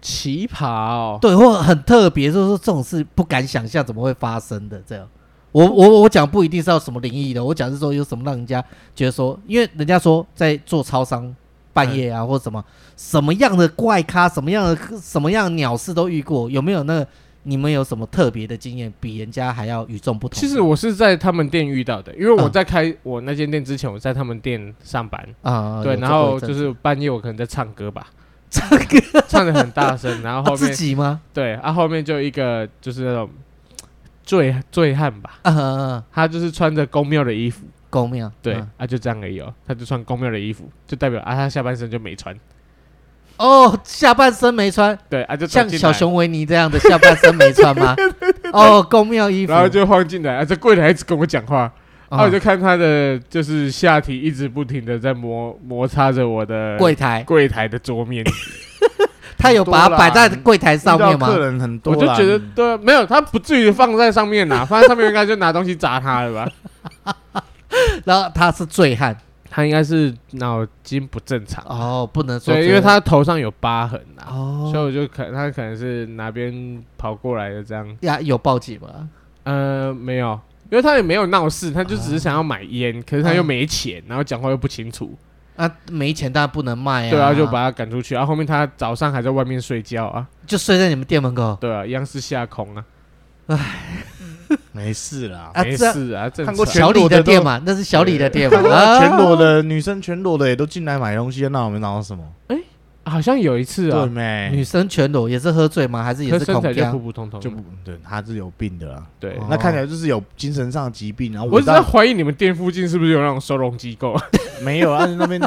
奇葩哦，对，或很特别，就是说这种事不敢想象怎么会发生的这样。我我我讲不一定是要什么灵异的，我讲是说有什么让人家觉得说，因为人家说在做超商半夜啊，或者什么什么样的怪咖，什么样的什么样的鸟事都遇过，有没有那个你们有什么特别的经验，比人家还要与众不同？其实我是在他们店遇到的，因为我在开我那间店之前，我在他们店上班。啊，对，然后就是半夜我可能在唱歌吧，唱歌。唱的很大声，然后后面自己吗？对，啊，后面就一个就是那种。醉醉汉吧，他就是穿着宫庙的衣服，宫庙对，啊。就这样而已哦，他就穿宫庙的衣服，就代表啊他下半身就没穿，哦下半身没穿，对啊就像小熊维尼这样的下半身没穿吗？哦宫庙衣服，然后就晃进来，啊这柜台一直跟我讲话，然后我就看他的就是下体一直不停的在摩摩擦着我的柜台柜台的桌面。他有把它摆在柜台上面吗？客人很多，我就觉得对，没有，他不至于放在上面呐，放在上面应该就拿东西砸他了吧。然后他是醉汉，他应该是脑筋不正常哦，不能说，对，因为他头上有疤痕呐，哦，所以我就可他可能是哪边跑过来的这样。呀，有报警吗？呃，没有，因为他也没有闹事，他就只是想要买烟，可是他又没钱，然后讲话又不清楚。啊，没钱，当然不能卖啊！对啊，就把他赶出去。然后后面他早上还在外面睡觉啊，就睡在你们店门口。对啊，一样是下空啊。唉，没事啦，没事啊。看过小李的店嘛？那是小李的店嘛？全裸的女生，全裸的也都进来买东西，那我们拿到什么？哎。好像有一次啊，女生全裸也是喝醉吗？还是也是身材就普普通通？就不对，他是有病的啦。对，那看起来就是有精神上的疾病。然后我是在怀疑你们店附近是不是有那种收容机构？没有啊，那边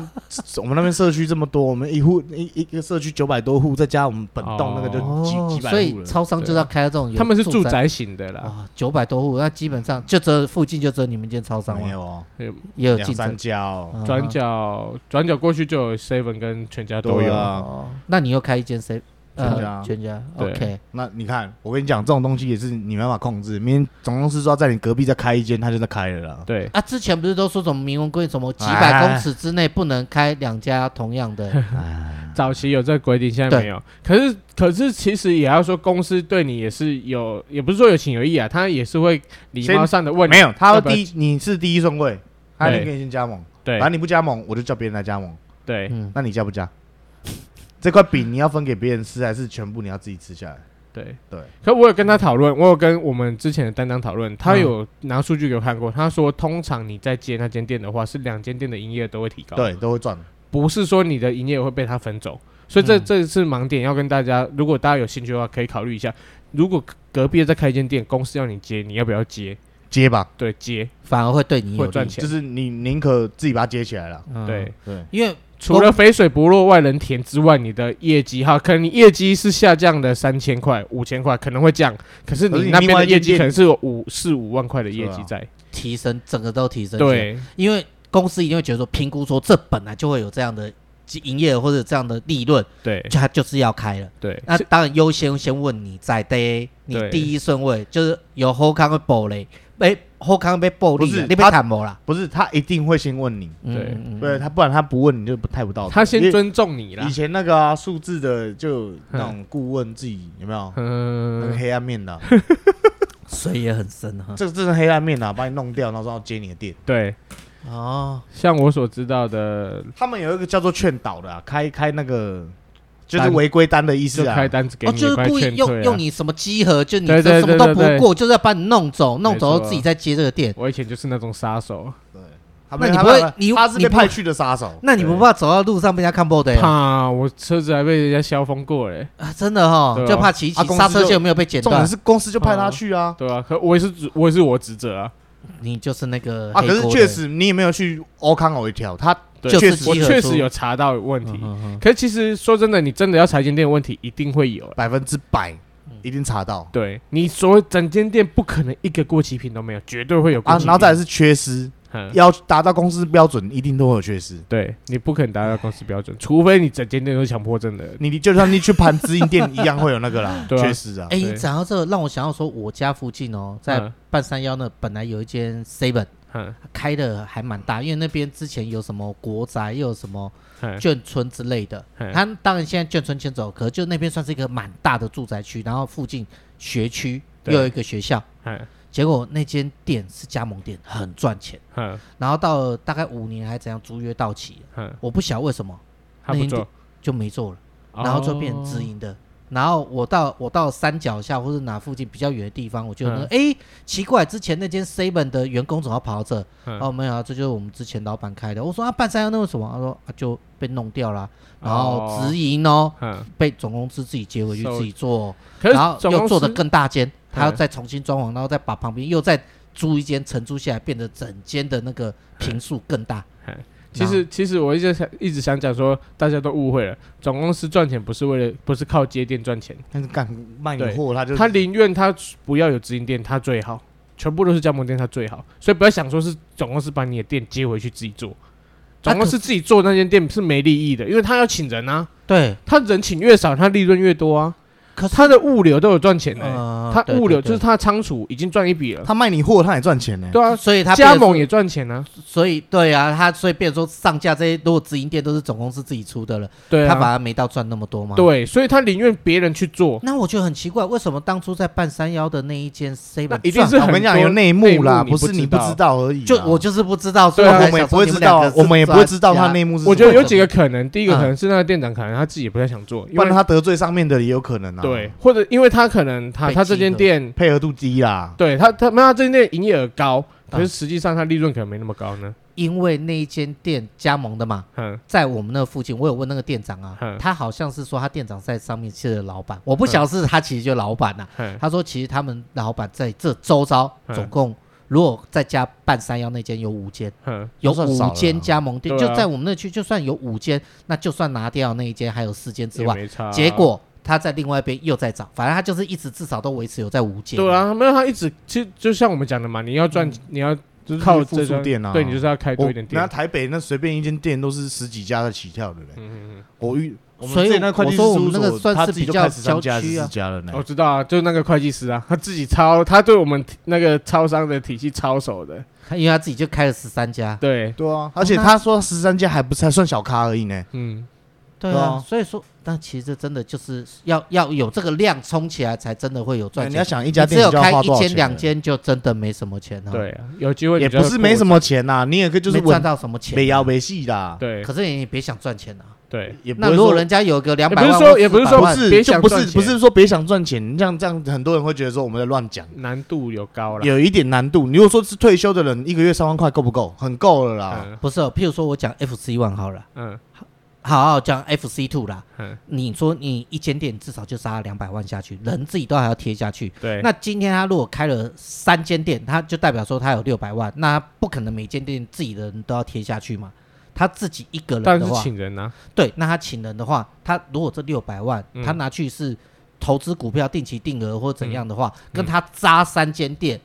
我们那边社区这么多，我们一户一一个社区九百多户，再加我们本栋那个就几几百户。所以超商就是要开这种，他们是住宅型的啦。九百多户，那基本上就这附近就只有你们间超商。没有哦，也有两三家哦，转角转角过去就有 seven 跟全家都有啊。那你又开一间 C 全家，全家 OK。那你看，我跟你讲，这种东西也是你没办法控制。明天总公司说在你隔壁再开一间，他就在开了啦。对啊，之前不是都说什么明文规定，什么几百公尺之内不能开两家同样的？早期有这个规定，现在没有。可是，可是其实也要说，公司对你也是有，也不是说有情有义啊，他也是会礼貌上的问。没有，他第一你是第一顺位，他一定给你先加盟。对，反正你不加盟，我就叫别人来加盟。对，那你加不加？这块饼你要分给别人吃，还是全部你要自己吃下来？对对。可我有跟他讨论，我有跟我们之前的担当讨论，他有拿数据给我看过。他说，通常你在接那间店的话，是两间店的营业额都会提高，对，都会赚。不是说你的营业额会被他分走。所以这这是盲点，要跟大家，如果大家有兴趣的话，可以考虑一下。如果隔壁再开一间店，公司要你接，你要不要接？接吧，对，接反而会对你有赚钱，就是你宁可自己把它接起来了。对对，因为。除了肥水不落外人田之外，你的业绩哈，可能你业绩是下降的三千块、五千块，可能会降。可是你那边的业绩可能是有五四五万块的业绩在提升，整个都提升。对，因为公司一定会觉得说，评估说这本来就会有这样的营业额或者这样的利润，对，就他就是要开了。对，那当然优先先问你在的，你第一顺位就是有好康的保嘞，被好康被暴力，你被谈没啦？不是，他一定会先问你，对，对他不然他不问你就不太不道德。他先尊重你了。以前那个数字的就那种顾问自己有没有？嗯，那个黑暗面的。水也很深哈，这个这是黑暗面啊，把你弄掉，然后要接你的店。对，哦，像我所知道的，他们有一个叫做劝导的，开开那个就是违规单的意思啊，开单子给你，就是故意用用你什么集合，就你这什么都不过，就是要把你弄走，弄走后自己再接这个店。我以前就是那种杀手。对。那你不会，你他是被派去的杀手。那你不怕走到路上被人家看不到？怕，我车子还被人家消风过嘞。啊，真的哈，就怕骑骑刹车线没有被剪断。是公司就派他去啊，对啊，可我也是，我也是我职责啊。你就是那个啊，可是确实你也没有去欧康偶一条，他确实我确实有查到问题。可是其实说真的，你真的要查间店问题，一定会有，百分之百一定查到。对，你所谓整间店不可能一个过期品都没有，绝对会有啊。然后再来是缺失。要达到公司标准，一定都会有缺失。对，你不可能达到公司标准，除非你整间店都是强迫症的。你就算你去盘直营店一样会有那个啦，缺失啊。哎，讲到这个，让我想到说，我家附近哦，在半山腰那本来有一间 Seven，开的还蛮大，因为那边之前有什么国宅，又有什么眷村之类的。他当然现在眷村迁走，可是就那边算是一个蛮大的住宅区，然后附近学区又有一个学校。结果那间店是加盟店，很赚钱。嗯，然后到了大概五年还怎样，租约到期。嗯，我不晓得为什么，那间店就没做了，然后就变成直营的。然后我到我到山脚下或者哪附近比较远的地方，我就说，哎，奇怪，之前那间 seven 的员工怎么跑到这？哦，没有啊，这就是我们之前老板开的。我说啊，半山腰那个什么？他说啊，就被弄掉了。然后直营哦，被总公司自己接回去自己做，然后又做的更大间。他要再重新装潢，然后再把旁边又再租一间承租下来，变得整间的那个坪数更大。其实，其实我一直想一直想讲说，大家都误会了，总公司赚钱不是为了，不是靠接店赚钱，但是干卖你货，他就他宁愿他不要有直营店，他最好，全部都是加盟店，他最好。所以不要想说是总公司把你的店接回去自己做，总公司自己做那间店是没利益的，因为他要请人啊，对，他人请越少，他利润越多啊。可是他的物流都有赚钱呢，他物流就是他仓储已经赚一笔了。他卖你货，他也赚钱呢。对啊，所以他加盟也赚钱呢。所以对啊，他所以变成说上架这些，如果直营店都是总公司自己出的了，对，他反而没到赚那么多嘛。对，所以他宁愿别人去做。那我觉得很奇怪，为什么当初在半山腰的那一间 seven，一定是我跟你讲有内幕啦，不是你不知道而已。就我就是不知道，所以我们也不会知道，我们也不会知道他内幕是。我觉得有几个可能，第一个可能是那个店长可能他自己也不太想做，不然他得罪上面的也有可能啊。对，或者因为。他可能他他这间店配合度低啦，对他他没有他这间店营业额高，可是实际上他利润可能没那么高呢。因为那一间店加盟的嘛，在我们那附近，我有问那个店长啊，他好像是说他店长在上面是老板，我不晓得是他其实就老板呐。他说其实他们老板在这周遭总共如果再加半山腰那间有五间，有五间加盟店，就在我们那区就算有五间，那就算拿掉那一间还有四间之外，结果。他在另外一边又在涨，反正他就是一直至少都维持有在无间。对啊，没有他一直其实就像我们讲的嘛，你要赚，你要就是靠复数店啊，对，你就是要开多一点店。那台北那随便一间店都是十几家的起跳的嘞。嗯嗯嗯。我遇，所以那会计师说我们那个算是比较郊区啊。我知道啊，就那个会计师啊，他自己超，他对我们那个超商的体系超熟的。他因为他自己就开了十三家。对对啊，而且他说十三家还不是还算小咖而已呢。嗯。对啊，所以说，但其实真的就是要要有这个量冲起来，才真的会有赚钱。你要想一家店只有开一间两间，就真的没什么钱了。对啊，有机会也不是没什么钱呐，你也可以就是赚到什么钱，没摇没戏的。对，可是你也别想赚钱啊。对，那如果人家有个两百万，不是说也不是说不是就不是不是说别想赚钱，你像这样很多人会觉得说我们在乱讲，难度有高了，有一点难度。你如果说是退休的人，一个月三万块够不够？很够了啦。不是，譬如说我讲 FC One 好了，嗯。好，好讲 FC Two 啦。嗯，你说你一间店至少就杀了两百万下去，人自己都还要贴下去。对，那今天他如果开了三间店，他就代表说他有六百万，那不可能每间店自己的人都要贴下去嘛？他自己一个人的话，请人呢、啊？对，那他请人的话，他如果这六百万，嗯、他拿去是投资股票、定期定额或怎样的话，嗯、跟他扎三间店。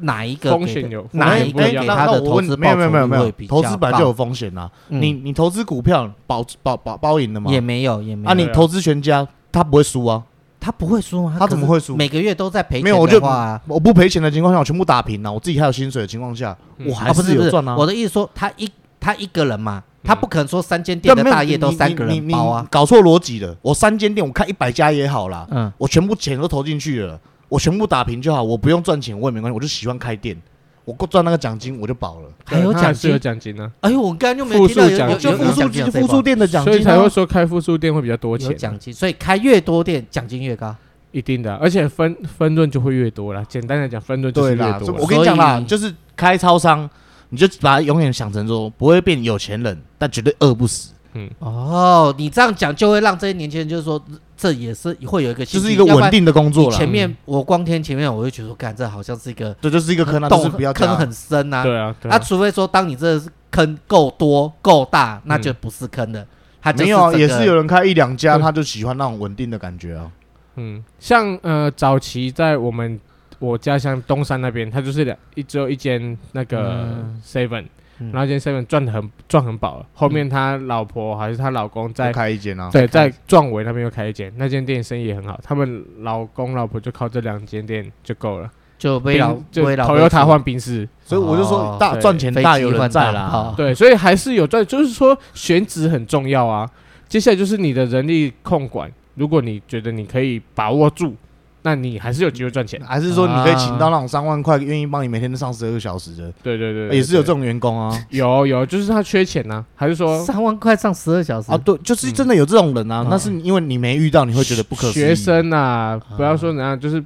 哪一个风险有哪一个给他的投资？没有没有没有没有，投资本来就有风险呐。你你投资股票保保保包赢的吗？也没有也没有。啊，你投资全家，他不会输啊？他不会输吗？他怎么会输？每个月都在赔钱。没有，我就我不赔钱的情况下，我全部打平了。我自己还有薪水的情况下，我还是有赚啊。我的意思说，他一他一个人嘛，他不可能说三间店的大业都三个人包啊，搞错逻辑了。我三间店，我开一百家也好啦。嗯，我全部钱都投进去了。我全部打平就好，我不用赚钱，我也没关系，我就喜欢开店，我够赚那个奖金我就饱了。还有奖金？有奖金呢？哎呦，我刚刚就没听到有有就复数复数店的奖金，所以才会说开复数店会比较多钱。有奖金，所以开越多店奖金越高，一定的，而且分分润就会越多了。简单来讲，分润就会越多。我跟你讲啦，就是开超商，你就把它永远想成说不会变有钱人，但绝对饿不死。嗯哦，你这样讲就会让这些年轻人就是说，这也是会有一个，就是一个稳定的工作了。前面我光听前面，我就觉得，干这好像是一个，这，就是一个坑，洞坑很深呐。对啊，那除非说，当你这坑够多够大，那就不是坑了。他没有，也是有人开一两家，他就喜欢那种稳定的感觉啊。嗯，像呃，早期在我们我家乡东山那边，他就是两一只有一间那个 seven。然后间 seven 赚的很赚很饱了，后面他老婆还是他老公在开一间啊？对，在壮围那边又开一间，那间店生意也很好，他们老公老婆就靠这两间店就够了，就被老就 Toyota 换宾士，所以我就说大赚钱大有人在啦，对，所以还是有赚，就是说选址很重要啊。接下来就是你的人力控管，如果你觉得你可以把握住。那你还是有机会赚钱，还是说你可以请到那种三万块，愿意帮你每天都上十二个小时的？对对对，也是有这种员工啊。有有，就是他缺钱呢，还是说三万块上十二小时啊？对，就是真的有这种人啊。那是因为你没遇到，你会觉得不可思议。学生啊，不要说怎样，就是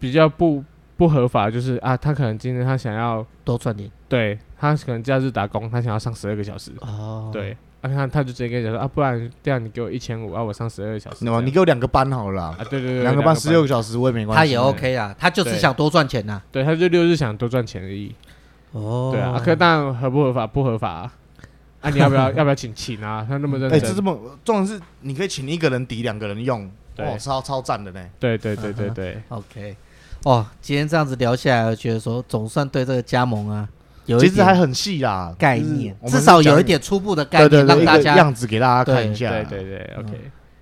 比较不不合法，就是啊，他可能今天他想要多赚点，对他可能假日打工，他想要上十二个小时。哦，对。啊，他他就直接跟你讲说啊，不然这样你给我一千五，啊，我上十二个小时。那你给我两个班好了。啊，对对对，两个班十六个小时我也没关系。他也 OK 啊，他就是想多赚钱呐。对，他就六日想多赚钱而已。哦。对啊，可当然合不合法？不合法啊。啊，你要不要要不要请请啊？他那么认真。哎，这这么重点是你可以请一个人抵两个人用，哦，超超赞的呢。对对对对对。OK。哦，今天这样子聊下来，我觉得说总算对这个加盟啊。其实还很细啦，概念至少有一点初步的概念，让大家样子给大家看一下。对对对，OK。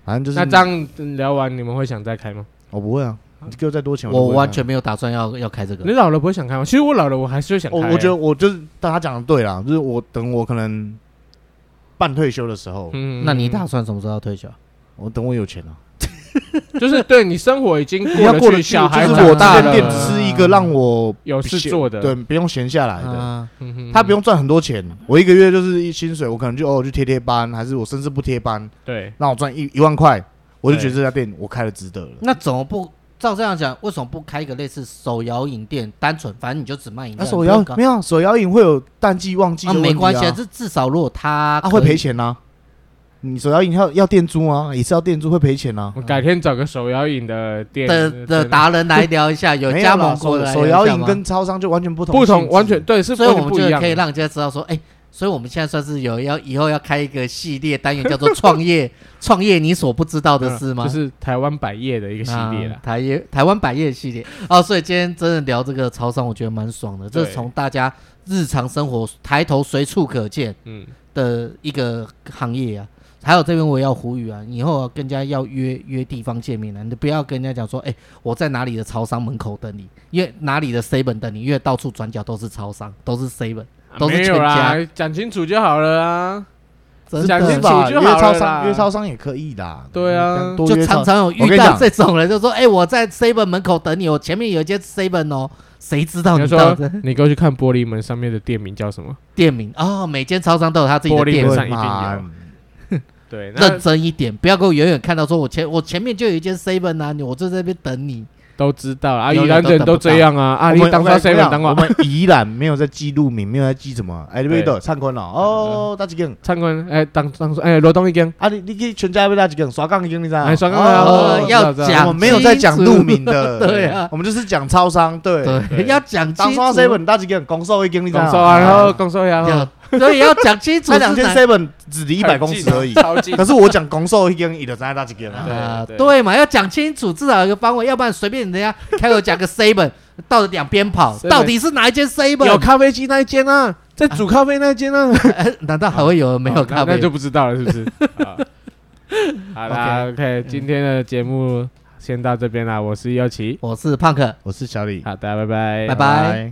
反正就是那这样聊完，你们会想再开吗？我不会啊，你给我再多钱，我完全没有打算要要开这个。你老了不会想开吗？其实我老了，我还是会想开。我觉得我就是大家讲的对啦，就是我等我可能半退休的时候。嗯，那你打算什么时候要退休？我等我有钱了。就是对你生活已经过得去，小孩我大店只是一个让我有事做的，对，不用闲下来的。他不用赚很多钱，我一个月就是一薪水，我可能就偶尔去贴贴班，还是我甚至不贴班，对，让我赚一一万块，我就觉得这家店我开了值得了。那怎么不照这样讲？为什么不开一个类似手摇饮店？单纯反正你就只卖饮料。手摇没有手摇饮会有淡季旺季的问题啊，没关系，这至少如果他他会赔钱呢。你手摇饮要要店租吗？也是要店租会赔钱啊。我改天找个手摇饮的店的的达人来聊一下，有加盟过的手摇饮跟超商就完全不同，不同完全对，是所以我们就可以让人家知道说，哎，所以我们现在算是有要以后要开一个系列单元，叫做创业 创业你所不知道的事吗？就是台湾百业的一个系列了，台业台湾百业系列哦。所以今天真的聊这个超商，我觉得蛮爽的，这是从大家日常生活抬头随处可见嗯的一个行业啊。还有这边我也要呼吁啊，以后跟人家要约约地方见面啊，你不要跟人家讲说，哎，我在哪里的超商门口等你，因为哪里的 seven 等你，因为到处转角都是超商，都是 seven，都是全家，讲清楚就好了啊，讲清楚就好了，约超商约超商也可以的，对啊，就常常有遇到这种人，就说，哎，我在 seven 门口等你，我前面有一间 seven 哦，谁知道你说你过去看玻璃门上面的店名叫什么？店名哦，每间超商都有他自己的店名。对，认真一点，不要给我远远看到说，我前我前面就有一间 seven 啊，我就在这边等你。都知道啊，宜兰人都这样啊。啊，你当初 seven 等我，我们宜兰没有在记路名，没有在记什么。哎，那边灿坤了哦，大几间？灿坤，哎，当当初哎，罗东一间。啊，你你去全家要哪几间？刷杠一间，你知道？哎，刷杠哦，要讲，我们没有在讲路名的，对啊，我们就是讲超商，对，要讲。当刷 seven 大几间？公寿一间，你知道？公寿啊，然后公寿呀。所以要讲清楚。那两间 seven 只离一百公尺而已，可是我讲公售一间，你就知道哪几间啊？对嘛，要讲清楚，至少有一个方位，要不然随便人家开口讲个 seven，到两边跑，到底是哪一间 seven？有咖啡机那一间啊，在煮咖啡那一间啊？难道还会有没有咖啡？那就不知道了，是不是？好啦，OK，今天的节目先到这边啦。我是优奇，我是胖克，我是小李。好的，拜拜，拜拜。